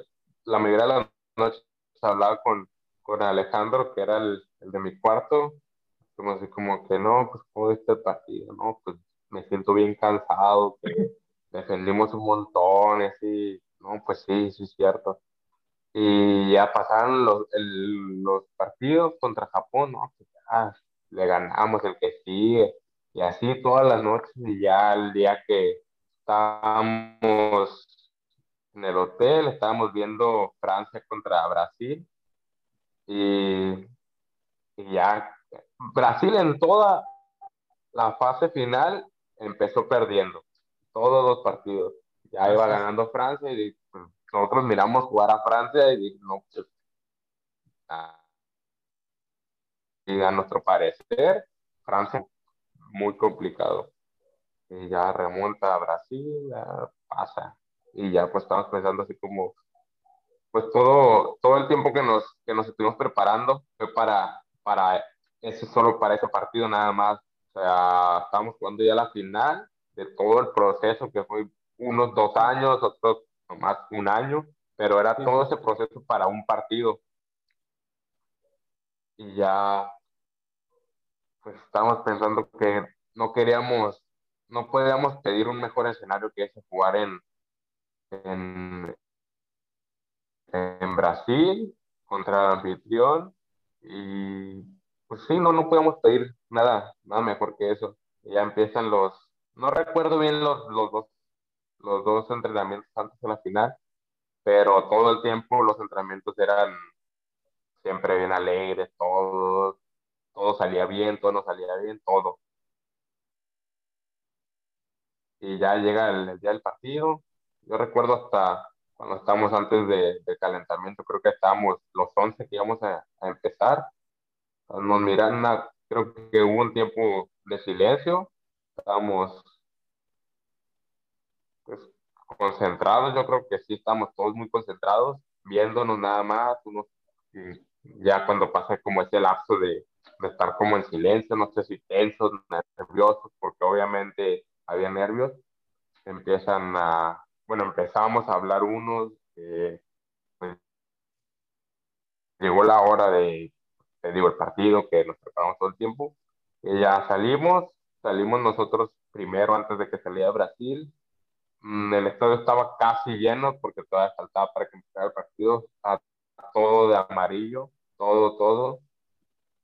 la mayoría de las noches hablaba con, con Alejandro, que era el, el de mi cuarto, como así como que no, pues como este partido, no, pues me siento bien cansado, que defendimos un montón, así, no, pues sí, sí es cierto. Y ya pasaron los, los partidos contra Japón, no, pues ya le ganamos el que sigue, y así todas las noches, y ya el día que estábamos en el hotel, estábamos viendo Francia contra Brasil, y, y ya Brasil en toda la fase final empezó perdiendo todos los partidos. Ya iba ganando Francia y nosotros miramos jugar a Francia y no, pues, y a nuestro parecer, Francia muy complicado. Y ya remonta a Brasil, ya pasa. Y ya pues estamos pensando así como, pues todo, todo el tiempo que nos, que nos estuvimos preparando fue para, para eso solo para ese partido nada más. O sea, estamos jugando ya la final de todo el proceso que fue unos dos años, otros más un año, pero era todo ese proceso para un partido. Y ya, pues estamos pensando que no queríamos, no podíamos pedir un mejor escenario que ese jugar en, en, en Brasil contra el anfitrión y pues sí, no, no podemos pedir nada, nada mejor que eso. ya empiezan los, no recuerdo bien los, los, dos, los dos entrenamientos antes de la final, pero todo el tiempo los entrenamientos eran siempre bien alegres, todo, todo salía bien, todo no salía bien, todo. Y ya llega el, día del partido. Yo recuerdo hasta cuando estábamos antes de, calentamiento, creo que estábamos los 11 que íbamos a, a empezar nos miran creo que hubo un tiempo de silencio, estábamos concentrados, yo creo que sí estamos todos muy concentrados, viéndonos nada más, unos, ya cuando pasa como ese lapso de, de estar como en silencio, no sé si tensos, nerviosos, porque obviamente había nervios, empiezan a, bueno, empezamos a hablar unos, eh, pues, llegó la hora de, te digo, el partido que nos preparamos todo el tiempo, y ya salimos, salimos nosotros primero antes de que saliera Brasil, el estadio estaba casi lleno porque todavía faltaba para que empezara el partido, todo de amarillo, todo, todo,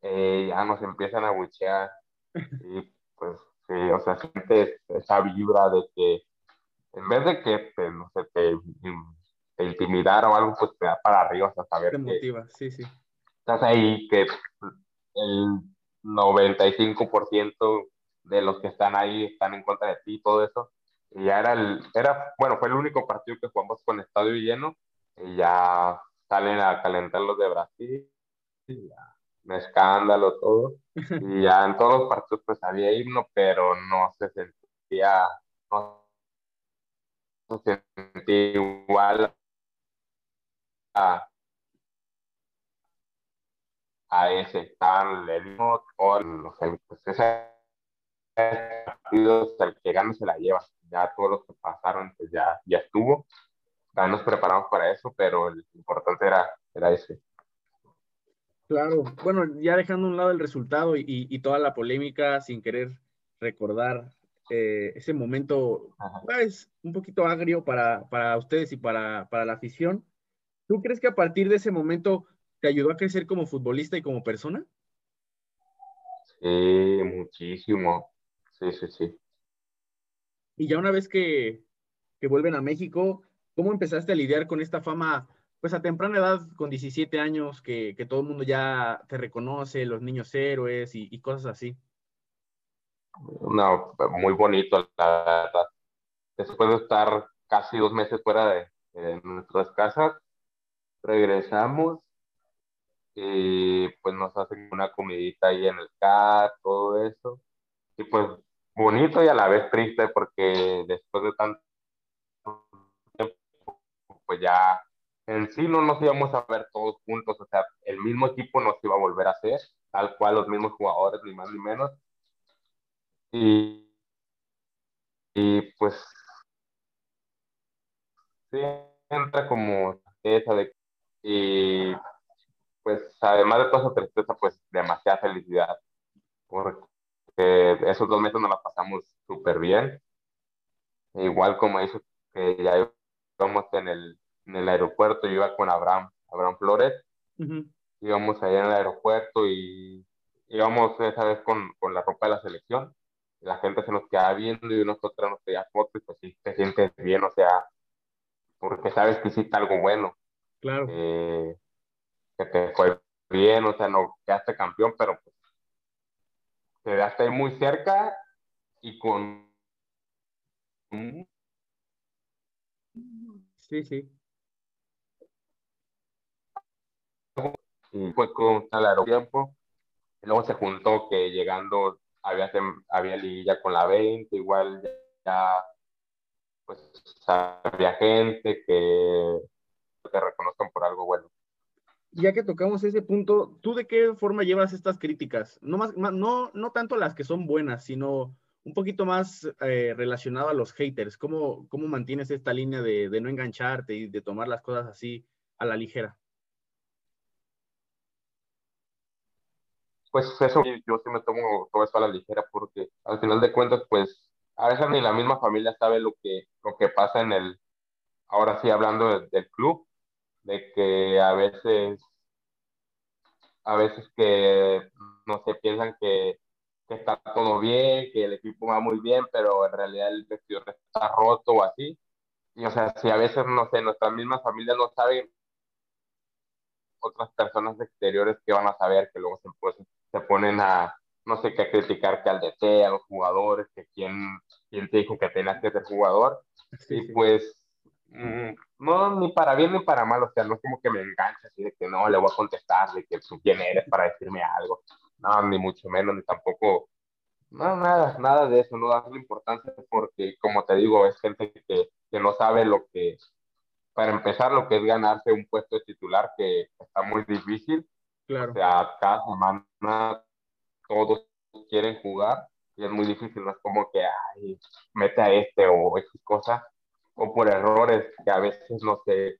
eh, ya nos empiezan a buchear y pues sí, o sea, sientes esa vibra de que en vez de que te, no sé, te, te intimidara o algo, pues te da para arriba, hasta saber te motiva, sí, sí. Estás ahí, que el 95% de los que están ahí están en contra de ti y todo eso. Y ya era el, era, bueno, fue el único partido que jugamos con estadio lleno y ya salen a calentar los de Brasil. Y ya un escándalo, todo. Y ya en todos los partidos pues había himno, pero no se sentía, no se sentía igual a, a ese tan himno o los pues ese partido el que gana se la lleva. Ya todos los que pasaron pues ya, ya estuvo. También nos preparamos para eso, pero lo importante era, era ese. Claro, bueno, ya dejando a un lado el resultado y, toda la polémica, sin querer recordar eh, ese momento, pues, un poquito agrio para, para ustedes y para, para, la afición. ¿Tú crees que a partir de ese momento te ayudó a crecer como futbolista y como persona? Sí, muchísimo. Sí, sí, sí. Y ya una vez que, que vuelven a México, ¿cómo empezaste a lidiar con esta fama pues a temprana edad, con 17 años, que, que todo el mundo ya te reconoce, los niños héroes y, cosas así. No, muy bonito, la verdad. Después de estar casi dos meses fuera de, nuestras casas, regresamos y pues nos hacen una comidita ahí en el CAR, todo eso. Y pues bonito y a la vez triste porque después de tanto tiempo, pues ya en sí no nos íbamos a ver todos juntos, o sea, el mismo equipo nos iba a volver a hacer, tal cual los mismos jugadores, ni más ni menos. Y, y pues sí, entra como esa de... Y pues además de toda esa tristeza, pues demasiada felicidad, porque esos dos meses nos la pasamos súper bien. Igual como eso que ya íbamos en el en el aeropuerto, yo iba con Abraham, Abraham Flores, íbamos allá en el aeropuerto y íbamos esa vez con, con la ropa de la selección, la gente se nos quedaba viendo y nosotros nos pedía fotos y pues sí, te sientes bien, o sea, porque sabes que hiciste algo bueno. Claro. Eh, que te fue bien, o sea, no quedaste campeón, pero pues quedaste ahí muy cerca y con... Sí, sí. y fue con el tiempo. Y luego se juntó que llegando había, había liguilla con la 20, igual ya pues había gente que te reconozcan por algo bueno. Ya que tocamos ese punto, ¿tú de qué forma llevas estas críticas? No, más, no, no tanto las que son buenas, sino un poquito más eh, relacionado a los haters. ¿Cómo, ¿Cómo mantienes esta línea de, no engancharte y de tomar las cosas así a la ligera? pues eso yo sí me tomo todo eso a la ligera porque al final de cuentas, pues a veces ni la misma familia sabe lo que, lo que pasa en el, ahora sí hablando del club, de que a veces, a veces que, no se piensan que, que está todo bien, que el equipo va muy bien, pero en realidad el vestidor está roto o así. Y o sea, si a veces, no sé, nuestras mismas familias no saben, otras personas exteriores que van a saber que luego se, pues, se ponen a, no sé qué, criticar que al DT, a los jugadores, que quién, quién te dijo que tenías que ser jugador. y pues, mm, no, ni para bien ni para mal, o sea, no es como que me enganche así de que no, le voy a contestar, de que tú quién eres para decirme algo. no, ni mucho menos, ni tampoco, no, nada, nada de eso, no darle importancia porque, como te digo, es gente que, que no sabe lo que, para empezar, lo que es ganarse un puesto de titular, que está muy difícil. Claro. O sea, cada semana todos quieren jugar y es muy difícil, no es como que, ay, mete a este o X cosa, o por errores que a veces, no sé,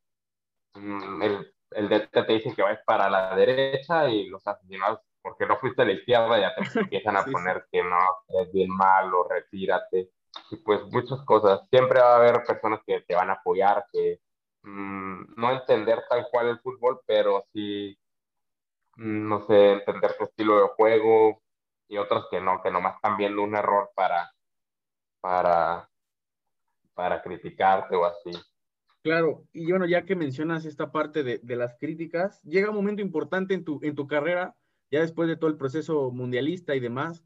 mm, el, el DT te dice que vayas para la derecha y los aficionados, porque no fuiste a la izquierda, ya te empiezan a poner que no, es bien malo, retírate, y pues muchas cosas. Siempre va a haber personas que te van a apoyar, que mm, no entender tal cual el fútbol, pero sí, mm, no sé, entender tu estilo de juego, y otros que no, que nomás están viendo un error para, para, para criticarte o así. Claro, y bueno, ya que mencionas esta parte de, de, las críticas, llega un momento importante en tu, en tu carrera, ya después de todo el proceso mundialista y demás.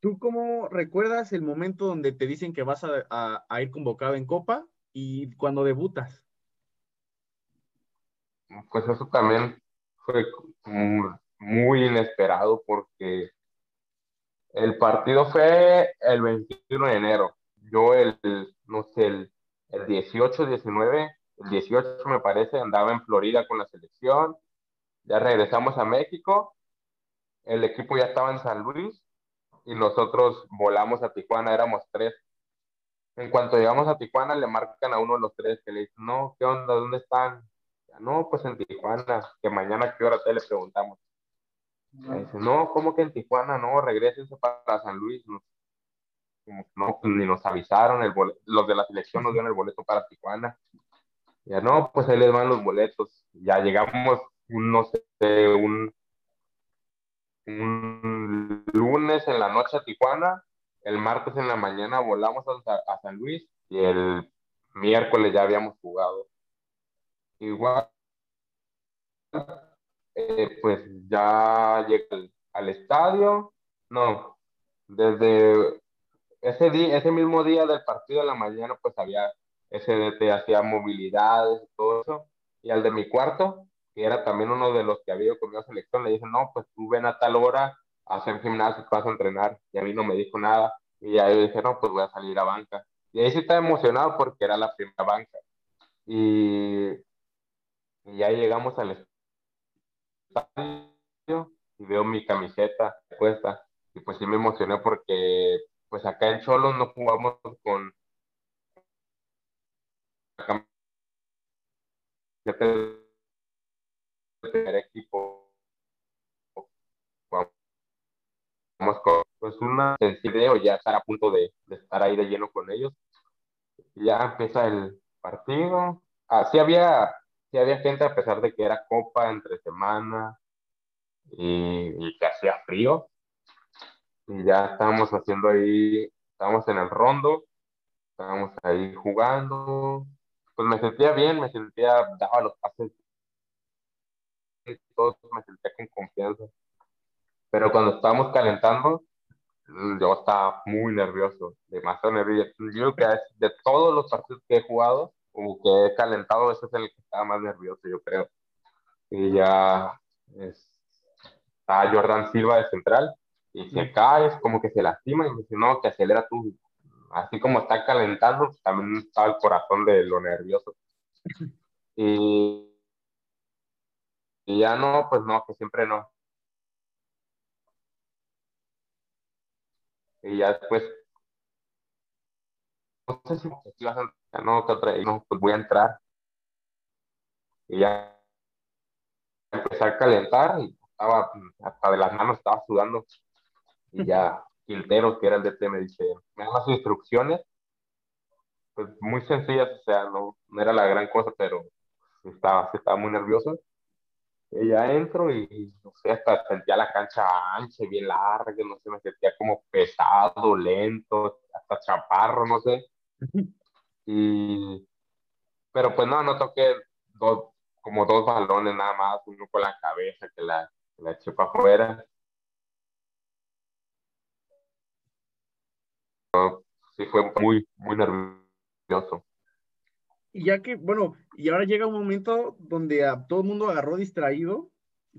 ¿Tú cómo recuerdas el momento donde te dicen que vas a, a, a ir convocado en Copa y cuando debutas? Pues eso también fue muy inesperado porque el partido fue el 21 de enero. Yo el, no sé, el, el 18, 19, el 18 me parece, andaba en Florida con la selección. Ya regresamos a México. El equipo ya estaba en San Luis y nosotros volamos a Tijuana, éramos tres. En cuanto llegamos a Tijuana, le marcan a uno de los tres que le dicen, no, ¿qué onda? ¿Dónde están? No, pues en Tijuana, que mañana qué hora te le preguntamos. No. Dice, no, ¿cómo que en Tijuana? No, regresense para San Luis. No, no pues ni nos avisaron, los de la selección nos dieron el boleto para Tijuana. Ya no, pues ahí les van los boletos. Ya llegamos, un, no sé, un, un lunes en la noche a Tijuana, el martes en la mañana volamos a, San Luis y el miércoles ya habíamos jugado. Igual eh, pues ya llegué al, estadio, no, desde ese, día, ese mismo día del partido de la mañana, pues había SDT, hacía movilidades y todo eso, y al de mi cuarto, que era también uno de los que había ido conmigo selección, le dije, no, pues tú ven a tal hora a hacer gimnasio, vas a entrenar, y a mí no me dijo nada, y yo dije, no, pues voy a salir a banca, y ahí sí estaba emocionado porque era la primera banca, y, y ya llegamos al y veo mi camiseta puesta. Y pues sí me emocioné porque pues acá en Cholos no jugamos con primer equipo. Vamos con pues una sencilla ya estar a punto de, estar ahí de lleno con ellos. Ya empieza el partido. Ah, sí había sí había gente a pesar de que era copa entre semana y, y que hacía frío. Y ya estábamos haciendo ahí, estábamos en el rondo, estábamos ahí jugando. Pues me sentía bien, me sentía, daba los pases, todos me sentía con confianza. Pero cuando estábamos calentando, yo estaba muy nervioso, demasiado nervioso. Yo creo que de todos los partidos que he jugado, como que he calentado, ese es el que estaba más nervioso, yo creo. Y ya es, Jordan Silva de central, y se cae, como que se lastima, y dice, no, que acelera tú. Así como está calentando, también está el corazón de lo nervioso. Y, y ya no, pues no, que siempre no. Y ya después no sé si ibas a no, que otra, no, pues voy a entrar. Y ya empecé a calentar y estaba, hasta de las manos estaba sudando. Y ya Quiltero, que era el DT, me dice, me da las instrucciones, pues muy sencillas, o sea, no, no era la gran cosa, pero estaba, estaba muy nervioso. Y ya entro y, no sé, hasta sentía la cancha ancha, bien larga, no sé, me sentía como pesado, lento, hasta chaparro, no sé. Y, pero pues no, no toqué dos, como dos balones nada más, uno con la cabeza que la, que la eché para afuera. Sí, fue muy, muy nervioso. Y ya que, bueno, y ahora llega un momento donde a todo el mundo agarró distraído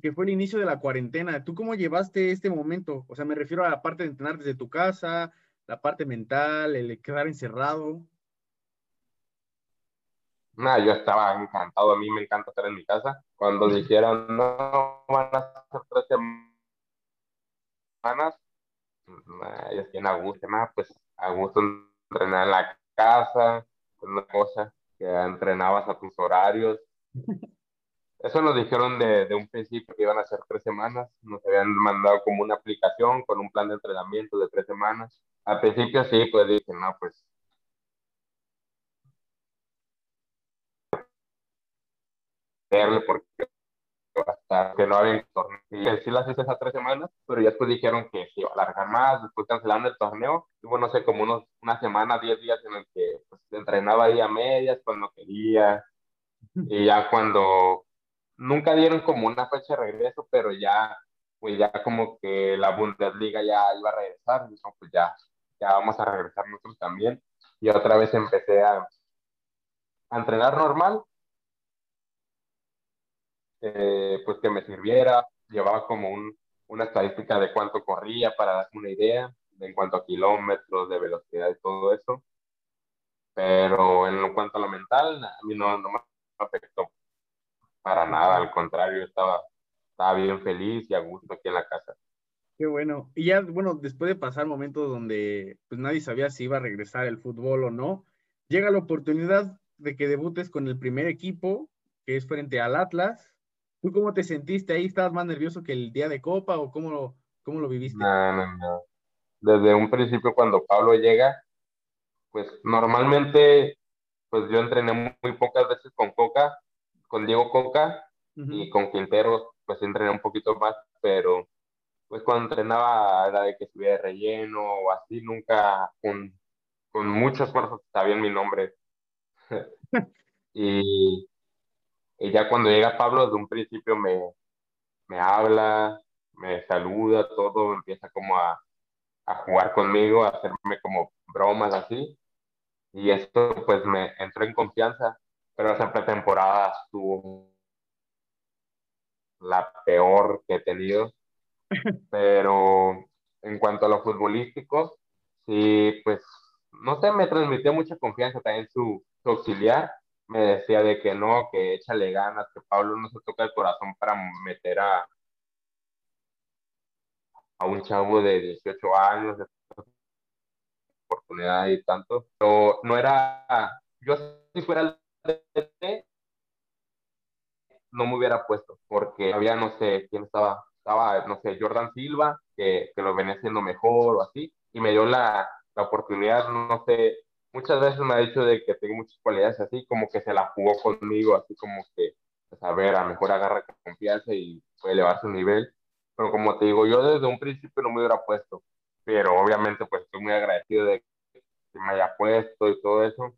que fue el inicio de la cuarentena. ¿Tú cómo llevaste este momento? O sea, me refiero a la parte de entrenar desde tu casa, la parte mental, el quedar encerrado. Nada, yo estaba encantado, a mí me encanta estar en mi casa. Cuando dijeron, no, van a ser tres semanas, yo estoy a gusto, pues a gusto entrenar en la casa, una cosa que entrenabas a tus horarios. Eso nos dijeron de, de, un principio que iban a ser tres semanas. Nos habían mandado como una aplicación con un plan de entrenamiento de tres semanas. Al principio sí, pues dije, no, pues porque que no había torneo. Y sí las hice esas tres semanas, pero ya después dijeron que se iba a alargar más, después cancelaron el torneo. Tuvo, no sé, como unos, una semana, diez días en el que pues, entrenaba ahí a medias cuando quería. Y ya cuando nunca dieron como una fecha de regreso, pero ya, pues ya como que la Bundesliga ya iba a regresar, entonces pues ya, ya vamos a regresar nosotros también. Y otra vez empecé a, a entrenar normal, eh, pues que me sirviera, llevaba como un, una estadística de cuánto corría para darme una idea de en cuanto a kilómetros, de velocidad y todo eso. Pero en cuanto a lo mental, a mí no, no me afectó para nada, al contrario, estaba, estaba bien feliz y a gusto aquí en la casa. Qué bueno. Y ya, bueno, después de pasar momentos donde pues nadie sabía si iba a regresar el fútbol o no, llega la oportunidad de que debutes con el primer equipo, que es frente al Atlas. ¿Tú cómo te sentiste ahí? ¿Estabas más nervioso que el día de Copa o cómo lo, cómo lo viviste? No, no, no. Desde un principio cuando Pablo llega, pues normalmente, pues yo entrené muy pocas veces con Coca, con Diego Coca y con Quintero, pues entrené un poquito más, pero pues cuando entrenaba era de que estuviera de relleno o así, nunca con, con mucho esfuerzo sabía mi nombre. y, y, ya cuando llega Pablo, desde un principio me, me habla, me saluda, todo, empieza como a, a jugar conmigo, a hacerme como bromas así. Y esto pues me entró en confianza pero esa pretemporada estuvo la peor que he tenido. Pero en cuanto a lo futbolístico, sí, pues, no sé, me transmitió mucha confianza también su, auxiliar. Me decía de que no, que échale ganas, que Pablo no se toca el corazón para meter a, a un chavo de 18 años, de oportunidad y tanto. Pero no era, yo si fuera no me hubiera puesto, porque había, no sé, quién estaba, estaba, no sé, Jordan Silva, que, que lo venía haciendo mejor o así, y me dio la, la oportunidad, no sé, muchas veces me ha dicho de que tengo muchas cualidades así, como que se la jugó conmigo, así como que, pues, a ver, a mejor agarra confianza y puede elevar su nivel, pero como te digo, yo desde un principio no me hubiera puesto, pero obviamente pues estoy muy agradecido de que me haya puesto y todo eso.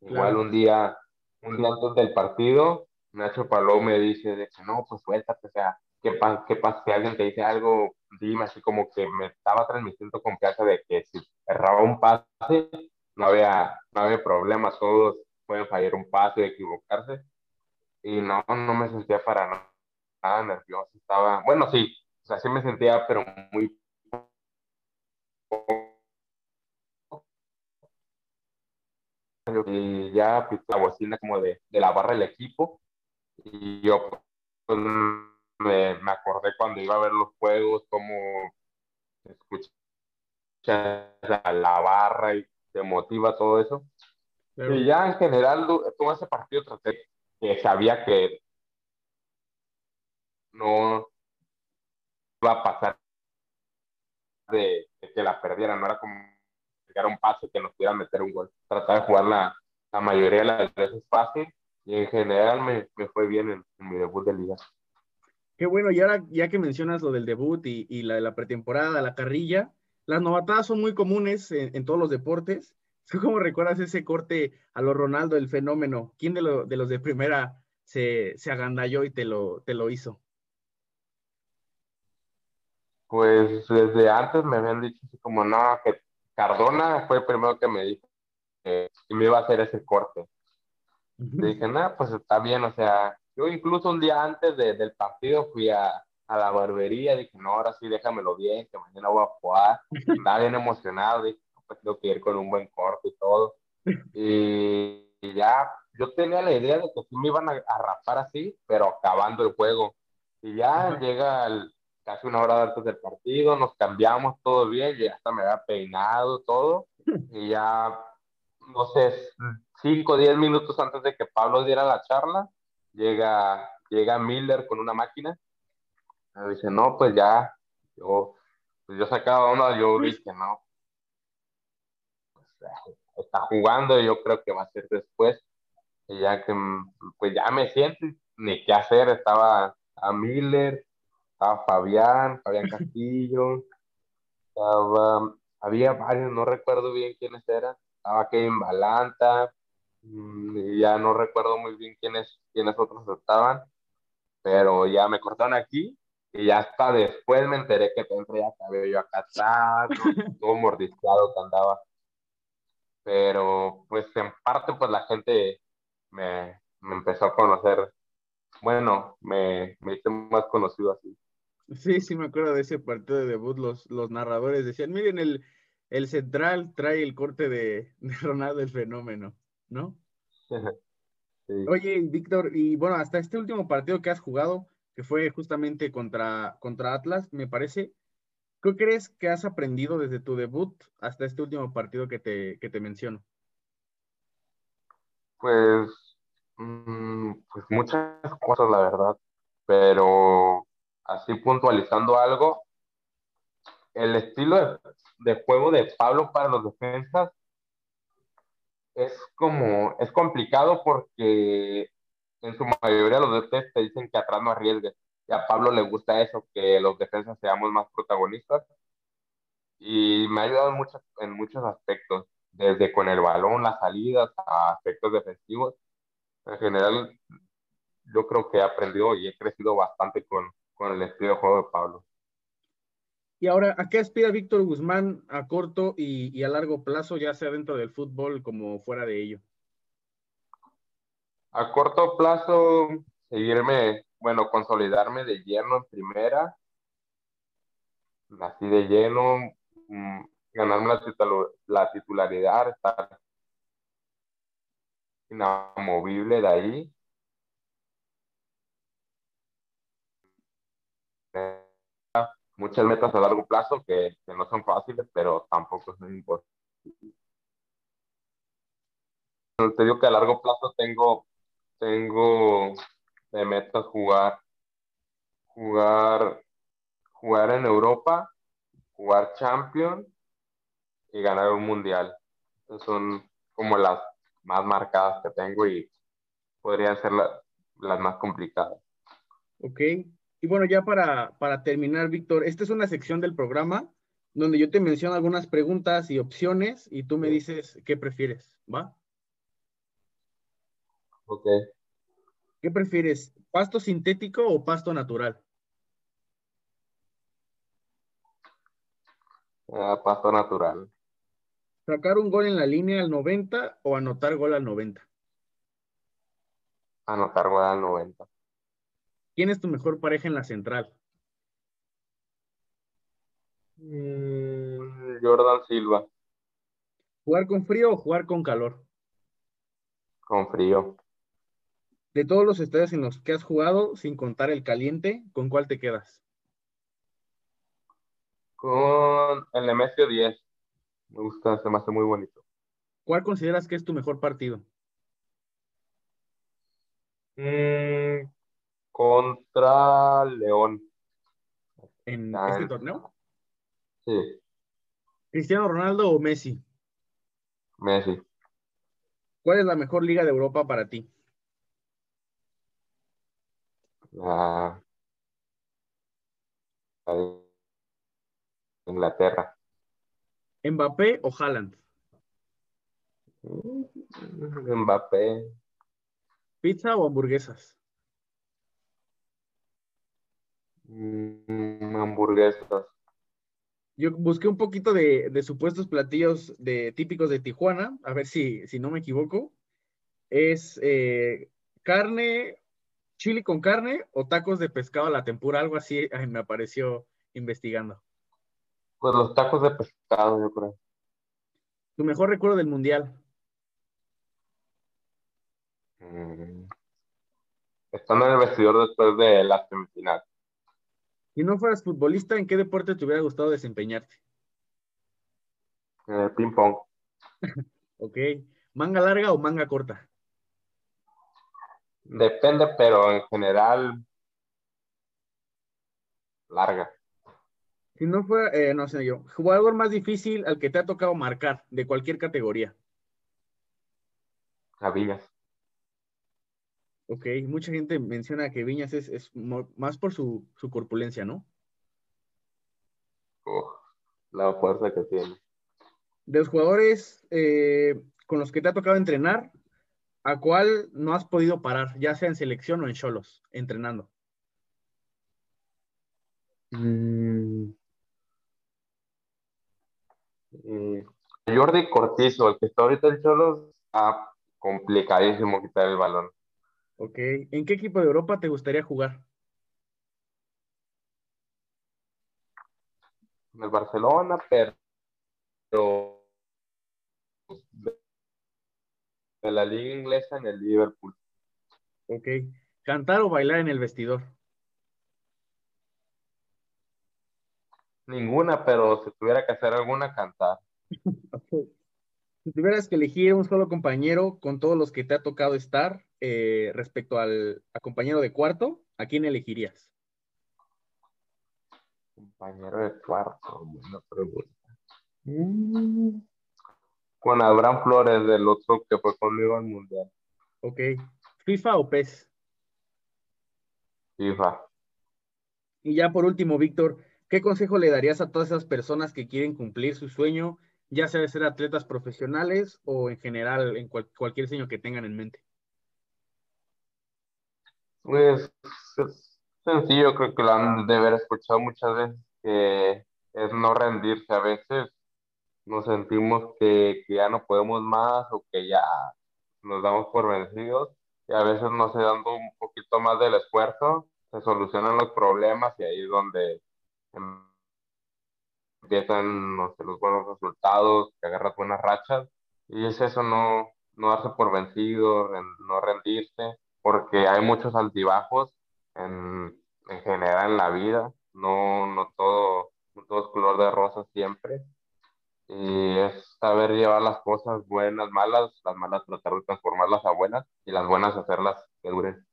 Igual un día un día antes del partido, Nacho Paló me dice de que no, pues suéltate, o sea, ¿qué pasa? ¿Qué pasa? Si alguien te dice algo, dime, así como que me estaba transmitiendo confianza de que si erraba un pase, no había, no había problema, todos pueden fallar un pase y equivocarse. Y no, no me sentía para nada nervioso, estaba, bueno, sí, o sea, sí me sentía, pero muy y ya la bocina como de, de la barra del equipo y yo pues, me, me, acordé cuando iba a ver los juegos como escuchas la barra y te motiva todo eso y ya en general todo ese partido traté que sabía que no iba a pasar de, de que la perdiera no era como llegar un pase que nos pudiera meter un gol. Tratar de jugar la, la mayoría de las veces fácil y en general me, me fue bien en, mi debut de liga. Qué bueno, y ahora ya que mencionas lo del debut y, y la la pretemporada, la carrilla, las novatadas son muy comunes en, en todos los deportes. ¿Cómo recuerdas ese corte a lo Ronaldo, el fenómeno? ¿Quién de, lo, de los de primera se, se agandalló y te lo, te lo hizo? Pues desde antes me habían dicho así como, no, que Cardona fue el primero que me dijo que me iba a hacer ese corte. dije, nada, pues está bien, o sea, yo incluso un día antes del partido fui a, a, la barbería, dije, no, ahora sí déjamelo bien, que mañana voy a jugar. Estaba bien emocionado, dije, pues tengo que ir con un buen corte y todo. Y, ya, yo tenía la idea de que sí me iban a, a rapar así, pero acabando el juego. Y ya llega el, casi una hora antes del partido, nos cambiamos todo bien, y hasta me había peinado todo, y ya, no sé, 5 o 10 minutos antes de que Pablo diera la charla, llega, llega Miller con una máquina, me dice, no, pues ya, yo, pues yo sacaba una, yo dije, no, pues, está jugando, yo creo que va a ser después, y ya que, pues ya me siento, ni qué hacer, estaba a Miller, estaba Fabián, Fabián Castillo, estaba, había varios, no recuerdo bien quiénes eran, estaba Kevin Balanta, mm, y ya no recuerdo muy bien quiénes, quiénes otros estaban, pero ya me cortaron aquí y ya hasta después me enteré que siempre ya cabello acá atrás, todo mordisqueado que andaba. Pero pues en parte pues la gente me, me empezó a conocer, bueno, me, me hice más conocido así. Sí, sí me acuerdo de ese partido de debut. Los, los narradores decían, miren, el, el central trae el corte de, Ronaldo el fenómeno, ¿no? Oye, Víctor, y bueno, hasta este último partido que has jugado, que fue justamente contra, contra Atlas, me parece, ¿qué crees que has aprendido desde tu debut hasta este último partido que te, que te menciono? Pues, mm, pues muchas cosas, la verdad, pero así puntualizando algo, el estilo de, juego de Pablo para los defensas es como, es complicado porque en su mayoría los defensas te dicen que atrás no arriesgues. Y a Pablo le gusta eso, que los defensas seamos más protagonistas. Y me ha ayudado mucho, en muchos aspectos, desde con el balón, las salidas, a aspectos defensivos. En general, yo creo que he aprendido y he crecido bastante con, con el estilo de juego de Pablo. Y ahora, ¿a qué aspira Víctor Guzmán a corto y, a largo plazo, ya sea dentro del fútbol como fuera de ello? A corto plazo, seguirme, bueno, consolidarme de lleno en primera, así de lleno, mm, ganarme la, la titularidad, estar inamovible de ahí muchas metas a largo plazo que, no son fáciles, pero tampoco son imposibles. Te digo que a largo plazo tengo, tengo de metas jugar, jugar, jugar en Europa, jugar Champions y ganar un mundial. son como las más marcadas que tengo y podrían ser las más complicadas. Ok, y bueno, ya para, terminar, Víctor, esta es una sección del programa donde yo te menciono algunas preguntas y opciones y tú me dices qué prefieres, ¿va? Ok. ¿Qué prefieres, pasto sintético o pasto natural? Ah, pasto natural. ¿Sacar un gol en la línea al 90 o anotar gol al 90? Anotar gol al 90. ¿Quién es tu mejor pareja en la central? Mm, Jordan Silva. ¿Jugar con frío o jugar con calor? Con frío. De todos los estadios en los que has jugado, sin contar el caliente, ¿con cuál te quedas? Con el Nemesio 10. Me gusta, se me hace muy bonito. ¿Cuál consideras que es tu mejor partido? Mm, contra León. ¿En este torneo? Sí. ¿Cristiano Ronaldo o Messi? Messi. ¿Cuál es la mejor liga de Europa para ti? La... Inglaterra. ¿Mbappé o Haaland? Mbappé. ¿Pizza o hamburguesas? Mm, hamburguesas. Yo busqué un poquito de, supuestos platillos de, típicos de Tijuana, a ver si, si no me equivoco. Es eh, carne, ¿Chili con carne o tacos de pescado a la tempura? Algo así me apareció investigando. Pues los tacos de pescado, yo creo. ¿Tu mejor recuerdo del mundial? Mm. Estando en el vestidor después de la semifinal. Si no fueras futbolista, ¿en qué deporte te hubiera gustado desempeñarte? En el ping pong. ok. ¿Manga larga o manga corta? Depende, pero en general larga. Si no fuera, eh, no sé yo, jugador más difícil al que te ha tocado marcar de cualquier categoría. A Viñas. Ok, mucha gente menciona que Viñas es, más por su, corpulencia, ¿no? la fuerza que tiene. De los jugadores eh, con los que te ha tocado entrenar, ¿a cuál no has podido parar, ya sea en selección o en cholos, entrenando? Mm. Mm, Jordi Cortizo, el que está ahorita en cholos, está complicadísimo quitar el balón. Ok, ¿en qué equipo de Europa te gustaría jugar? En el Barcelona, pero de la liga inglesa en el Liverpool. Ok. ¿Cantar o bailar en el vestidor? Ninguna, pero si tuviera que hacer alguna, cantar. Si tuvieras que elegir un solo compañero con todos los que te ha tocado estar eh, respecto al compañero de cuarto, ¿a quién elegirías? Compañero de cuarto, buena pregunta. Mm con Abraham Flores del otro que fue conmigo al Mundial. Ok. ¿FIFA o PES? FIFA. Y ya por último, Víctor, ¿qué consejo le darías a todas esas personas que quieren cumplir su sueño, ya sea de ser atletas profesionales o en general en cualquier sueño que tengan en mente? Pues es sencillo, creo que lo han de haber escuchado muchas veces, que es no rendirse a veces nos sentimos que, ya no podemos más o que ya nos damos por vencidos y a veces no se dando un poquito más del esfuerzo, se solucionan los problemas y ahí es donde empiezan los buenos resultados, que agarras buenas rachas y es eso, no, no darse por vencido, no rendirse, porque hay muchos altibajos en, en general en la vida, no, no, todo, no todo es color de rosa siempre y es saber llevar las cosas buenas, malas, las malas tratar de transformarlas a buenas y las buenas hacerlas que duren.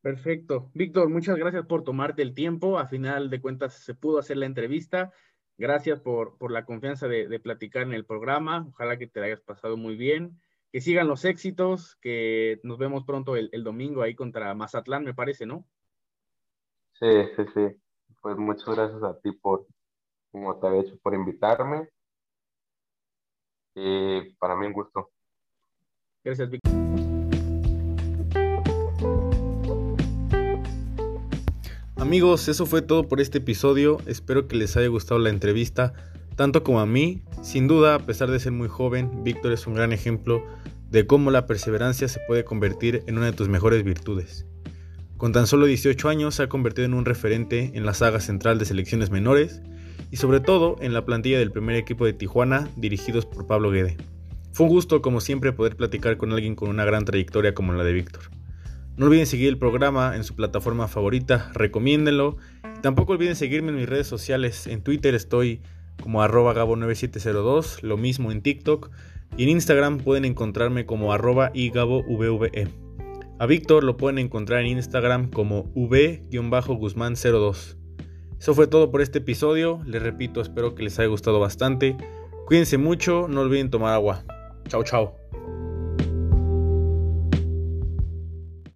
Perfecto. Víctor, muchas gracias por tomarte el tiempo. A final de cuentas se pudo hacer la entrevista. Gracias por, por la confianza de, platicar en el programa. Ojalá que te hayas pasado muy bien. Que sigan los éxitos, que nos vemos pronto el, el domingo ahí contra Mazatlán, me parece, ¿no? Sí, sí, sí. Pues muchas gracias a ti por, como te había hecho, por invitarme. Y para mí un gusto. Gracias, Víctor. Amigos, eso fue todo por este episodio. Espero que les haya gustado la entrevista, tanto como a mí. Sin duda, a pesar de ser muy joven, Víctor es un gran ejemplo de cómo la perseverancia se puede convertir en una de tus mejores virtudes. Con tan solo 18 años se ha convertido en un referente en la saga central de selecciones menores y sobre todo en la plantilla del primer equipo de Tijuana dirigidos por Pablo Guede. Fue un gusto como siempre poder platicar con alguien con una gran trayectoria como la de Víctor. No olviden seguir el programa en su plataforma favorita, recomiéndenlo. tampoco olviden seguirme en mis redes sociales. En Twitter estoy como arroba gabo9702, lo mismo en TikTok. Y en Instagram pueden encontrarme como arroba igabovve. A Víctor lo pueden encontrar en Instagram como v-guzmán02. Eso fue todo por este episodio. Les repito, espero que les haya gustado bastante. Cuídense mucho, no olviden tomar agua. Chao, chao.